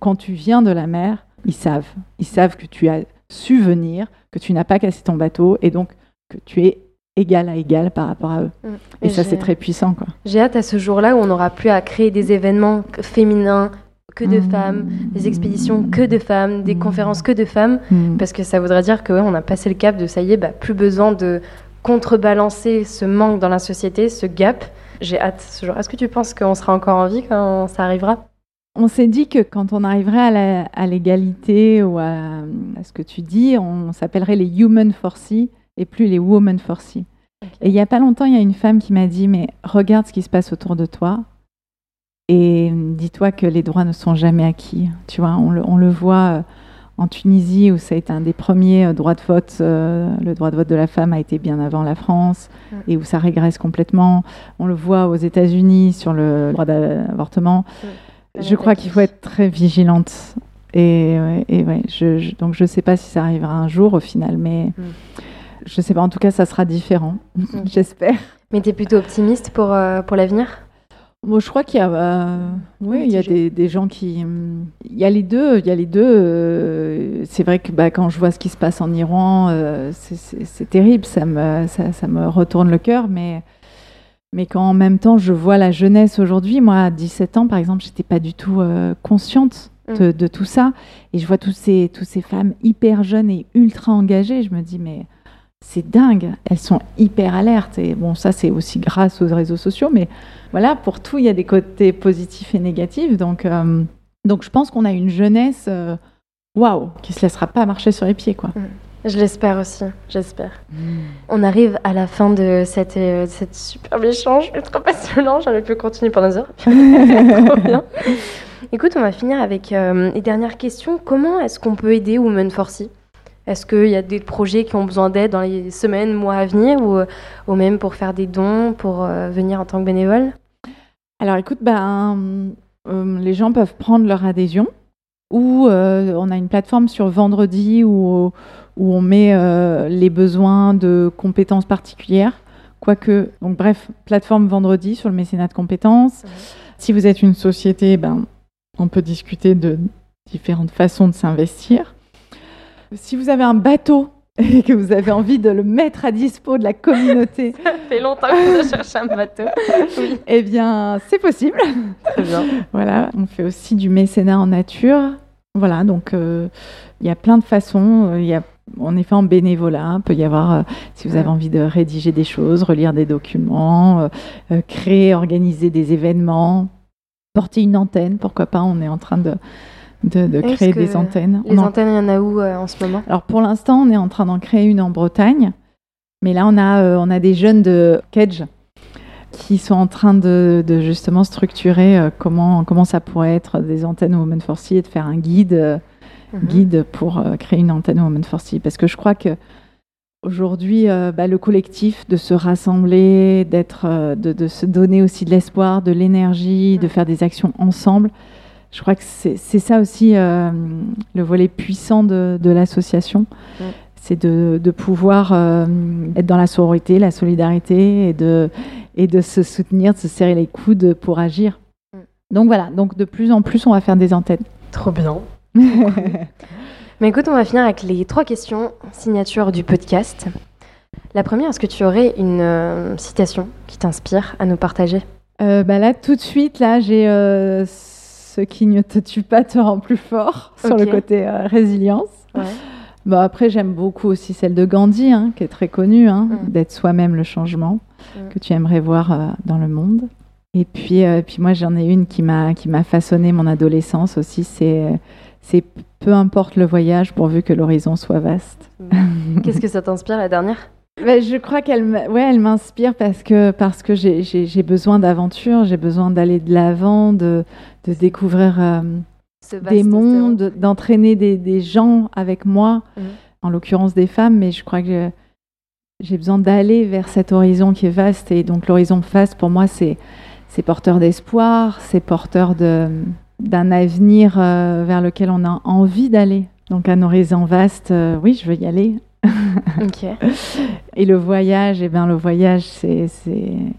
quand tu viens de la mer, ils savent. Ils savent que tu as su venir, que tu n'as pas cassé ton bateau et donc que tu es égal à égal par rapport à eux. Mm. Et, ça, c'est très puissant. quoi. J'ai hâte à ce jour-là où on n'aura plus à créer des événements féminins que de mm. femmes, des expéditions que de femmes, des mm. conférences que de femmes, parce que ça voudrait dire que on a passé le cap de ça y est, bah, plus besoin de contrebalancer ce manque dans la société, ce gap. J'ai hâte ce jour. Est-ce que tu penses qu'on sera encore en vie quand ça arrivera? On s'est dit que quand on arriverait à l'égalité ou à, à, ce que tu dis, on s'appellerait les human forces et plus les women forcy. Et il n'y a pas longtemps, il y a une femme qui m'a dit, mais regarde ce qui se passe autour de toi et dis-toi que les droits ne sont jamais acquis. Tu vois, on le, voit euh, en Tunisie où ça a été un des premiers euh, droits de vote. Euh, le droit de vote de la femme a été bien avant la France et où ça régresse complètement. On le voit aux États-Unis sur le droit d'avortement. Je crois qu'il faut être très vigilante. Et, ouais, je, donc je ne sais pas si ça arrivera un jour au final, mais mm. Je sais pas, en tout cas, ça sera différent, j'espère. Mais tu es plutôt optimiste pour, euh, pour l'avenir? Moi, je crois qu'il y a, euh, oui, il y a des, des, gens qui, il y a les deux, il y a les deux. Euh, c'est vrai que bah, quand je vois ce qui se passe en Iran, c'est terrible, ça me, ça, ça, me retourne le cœur, mais. Mais quand en même temps je vois la jeunesse aujourd'hui, moi à 17 ans par exemple, j'étais pas du tout consciente mm. de, de, tout ça. Et je vois tous ces, tous ces femmes hyper jeunes et ultra engagées. Je me dis, mais c'est dingue. Elles sont hyper alertes. Et bon, ça, c'est aussi grâce aux réseaux sociaux. Mais voilà, pour tout, il y a des côtés positifs et négatifs. Donc, euh, donc je pense qu'on a une jeunesse, euh, waouh, qui se laissera pas marcher sur les pieds, quoi. Mm. Je l'espère aussi, j'espère. Mm. On arrive à la fin de cette, euh, cette superbe échange, ultra passionnant. J'aurais pu continuer pendant des heures. Trop bien. Écoute, on va finir avec les dernières questions. Comment est-ce qu'on peut aider Women Forcy est-ce qu'il y a des projets qui ont besoin d'aide dans les semaines, mois à venir ou, ou même pour faire des dons, pour euh, venir en tant que bénévole? Alors écoute, ben, euh, les gens peuvent prendre leur adhésion ou euh, on a une plateforme sur vendredi où, où on met les besoins de compétences particulières. Quoique, donc bref, plateforme vendredi sur le mécénat de compétences. Si vous êtes une société, ben, on peut discuter de différentes façons de s'investir. Si vous avez un bateau et que vous avez envie de le mettre à dispo de la communauté. Ça fait longtemps que je cherche un bateau. Eh bien, c'est possible. Très bien. Voilà, on fait aussi du mécénat en nature. Voilà, donc euh, il y a plein de façons. Il y a en effet en bénévolat, il peut y avoir, euh, si vous avez envie de rédiger des choses, relire des documents, euh, créer, organiser des événements, porter une antenne, pourquoi pas, on est en train de, de, créer des antennes. Les antennes, il y en a où en ce moment? Alors pour l'instant, on est en train d'en créer une en Bretagne, mais là on a, on a des jeunes de Kedge qui sont en train de, justement structurer comment, comment ça pourrait être des antennes au Women for Sea et de faire un guide Mhm. guide pour euh, créer une antenne Women for Sea. Parce que je crois que aujourd'hui, euh, bah, le collectif, de se rassembler, d'être, euh, de, se donner aussi de l'espoir, de l'énergie, de faire des actions ensemble, je crois que c'est, ça aussi le volet puissant de, l'association. C'est de, pouvoir être dans la sororité, la solidarité et de, et de se soutenir, de se serrer les coudes pour agir. Donc voilà, donc de plus en plus, on va faire des antennes. Trop bien. Mais écoute, on va finir avec les trois questions signature du podcast. La première, est-ce que tu aurais une euh, citation qui t'inspire à nous partager? Euh, bah Là, tout de suite, là, j'ai euh, Ce qui ne te tue pas te rend plus fort sur le côté résilience. Bah, après, j'aime beaucoup aussi celle de Gandhi, hein, qui est très connue, hein, mm. d'être soi-même le changement mm. que tu aimerais voir dans le monde. Et puis, puis moi, j'en ai une qui m'a façonné mon adolescence aussi, c'est c'est peu importe le voyage pourvu que l'horizon soit vaste. Qu'est-ce que ça t'inspire la dernière? Ben, je crois qu'elle ouais, elle m'inspire parce que, parce que j'ai besoin d'aventure, j'ai besoin d'aller de l'avant, de, de découvrir euh, des mondes, d'entraîner des, des, gens avec moi, mhm. en l'occurrence des femmes, mais je crois que j'ai besoin d'aller vers cet horizon qui est vaste. Et donc l'horizon vaste, pour moi, c'est porteur d'espoir, c'est porteur de, d'un avenir euh, vers lequel on a envie d'aller. Donc un horizon vaste, euh, oui, je veux y aller. Et le voyage, eh bien, le voyage, c'est,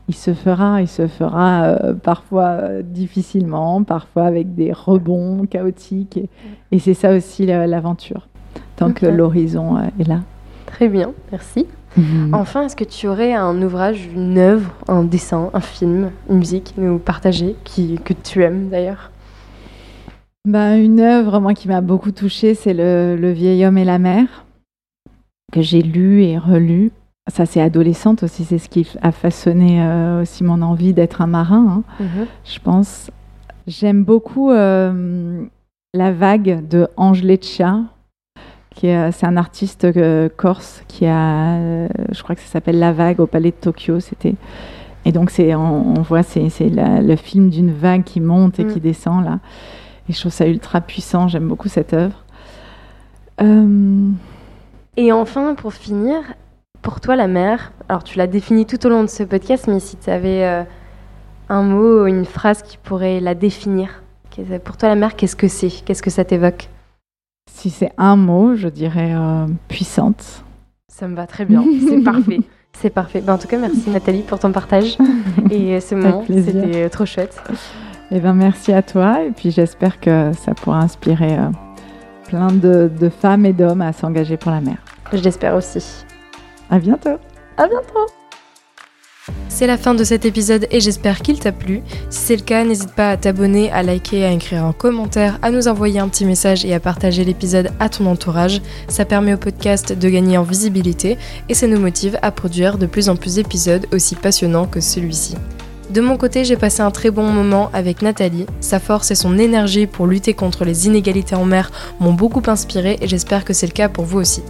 il se fera, il se fera euh, parfois difficilement, parfois avec des rebonds chaotiques. Et, c'est ça aussi l'aventure, tant que l'horizon est là. Très bien, merci. Mhm. Enfin, est-ce que tu aurais un ouvrage, une œuvre, un dessin, un film, une musique nous partager, qui, que tu aimes d'ailleurs? Bah, Une œuvre, moi, qui m'a beaucoup touchée, c'est le, vieil homme et la mer, que j'ai lu et relu. Ça, c'est adolescente aussi, c'est ce qui a façonné euh, aussi mon envie d'être un marin, hein, mhm. je pense. J'aime beaucoup euh, La vague de Ange Leccia, qui c'est un artiste euh, corse qui a, je crois que ça s'appelle La vague au Palais de Tokyo, c'était. Et donc, c'est, on, voit, c'est, le film d'une vague qui monte et qui mm. descend là. Et je trouve ça ultra puissant, j'aime beaucoup cette œuvre. Euh, et enfin, pour finir, pour toi, la mer, alors tu l'as définie tout au long de ce podcast, mais si tu avais euh, un mot, une phrase qui pourrait la définir, pour toi, la mer, qu'est-ce que c'est? Qu'est-ce que ça t'évoque? Si c'est un mot, je dirais euh, puissante. Ça me va très bien, c'est parfait. C'est parfait. Ben, en tout cas, merci Nathalie pour ton partage et ce moment. C'était trop chouette. Eh ben, merci à toi et puis j'espère que ça pourra inspirer euh, plein de, de femmes et d'hommes à s'engager pour la mer. J'espère aussi. À bientôt. À bientôt. C'est la fin de cet épisode et j'espère qu'il t'a plu. Si c'est le cas, n'hésite pas à t'abonner, à liker, à écrire un commentaire, à nous envoyer un petit message et à partager l'épisode à ton entourage. Ça permet au podcast de gagner en visibilité et ça nous motive à produire de plus en plus d'épisodes aussi passionnants que celui-ci. De mon côté, j'ai passé un très bon moment avec Nathalie. Sa force et son énergie pour lutter contre les inégalités en mer m'ont beaucoup inspiré et j'espère que c'est le cas pour vous aussi.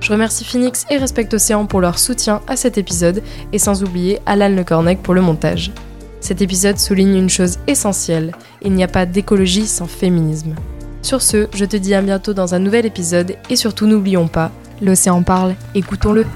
Je remercie Phoenix et Respect Océan pour leur soutien à cet épisode et sans oublier Alan Le Cornec pour le montage. Cet épisode souligne une chose essentielle, il n'y a pas d'écologie sans féminisme. Sur ce, je te dis à bientôt dans un nouvel épisode et surtout n'oublions pas, l'océan parle, écoutons-le.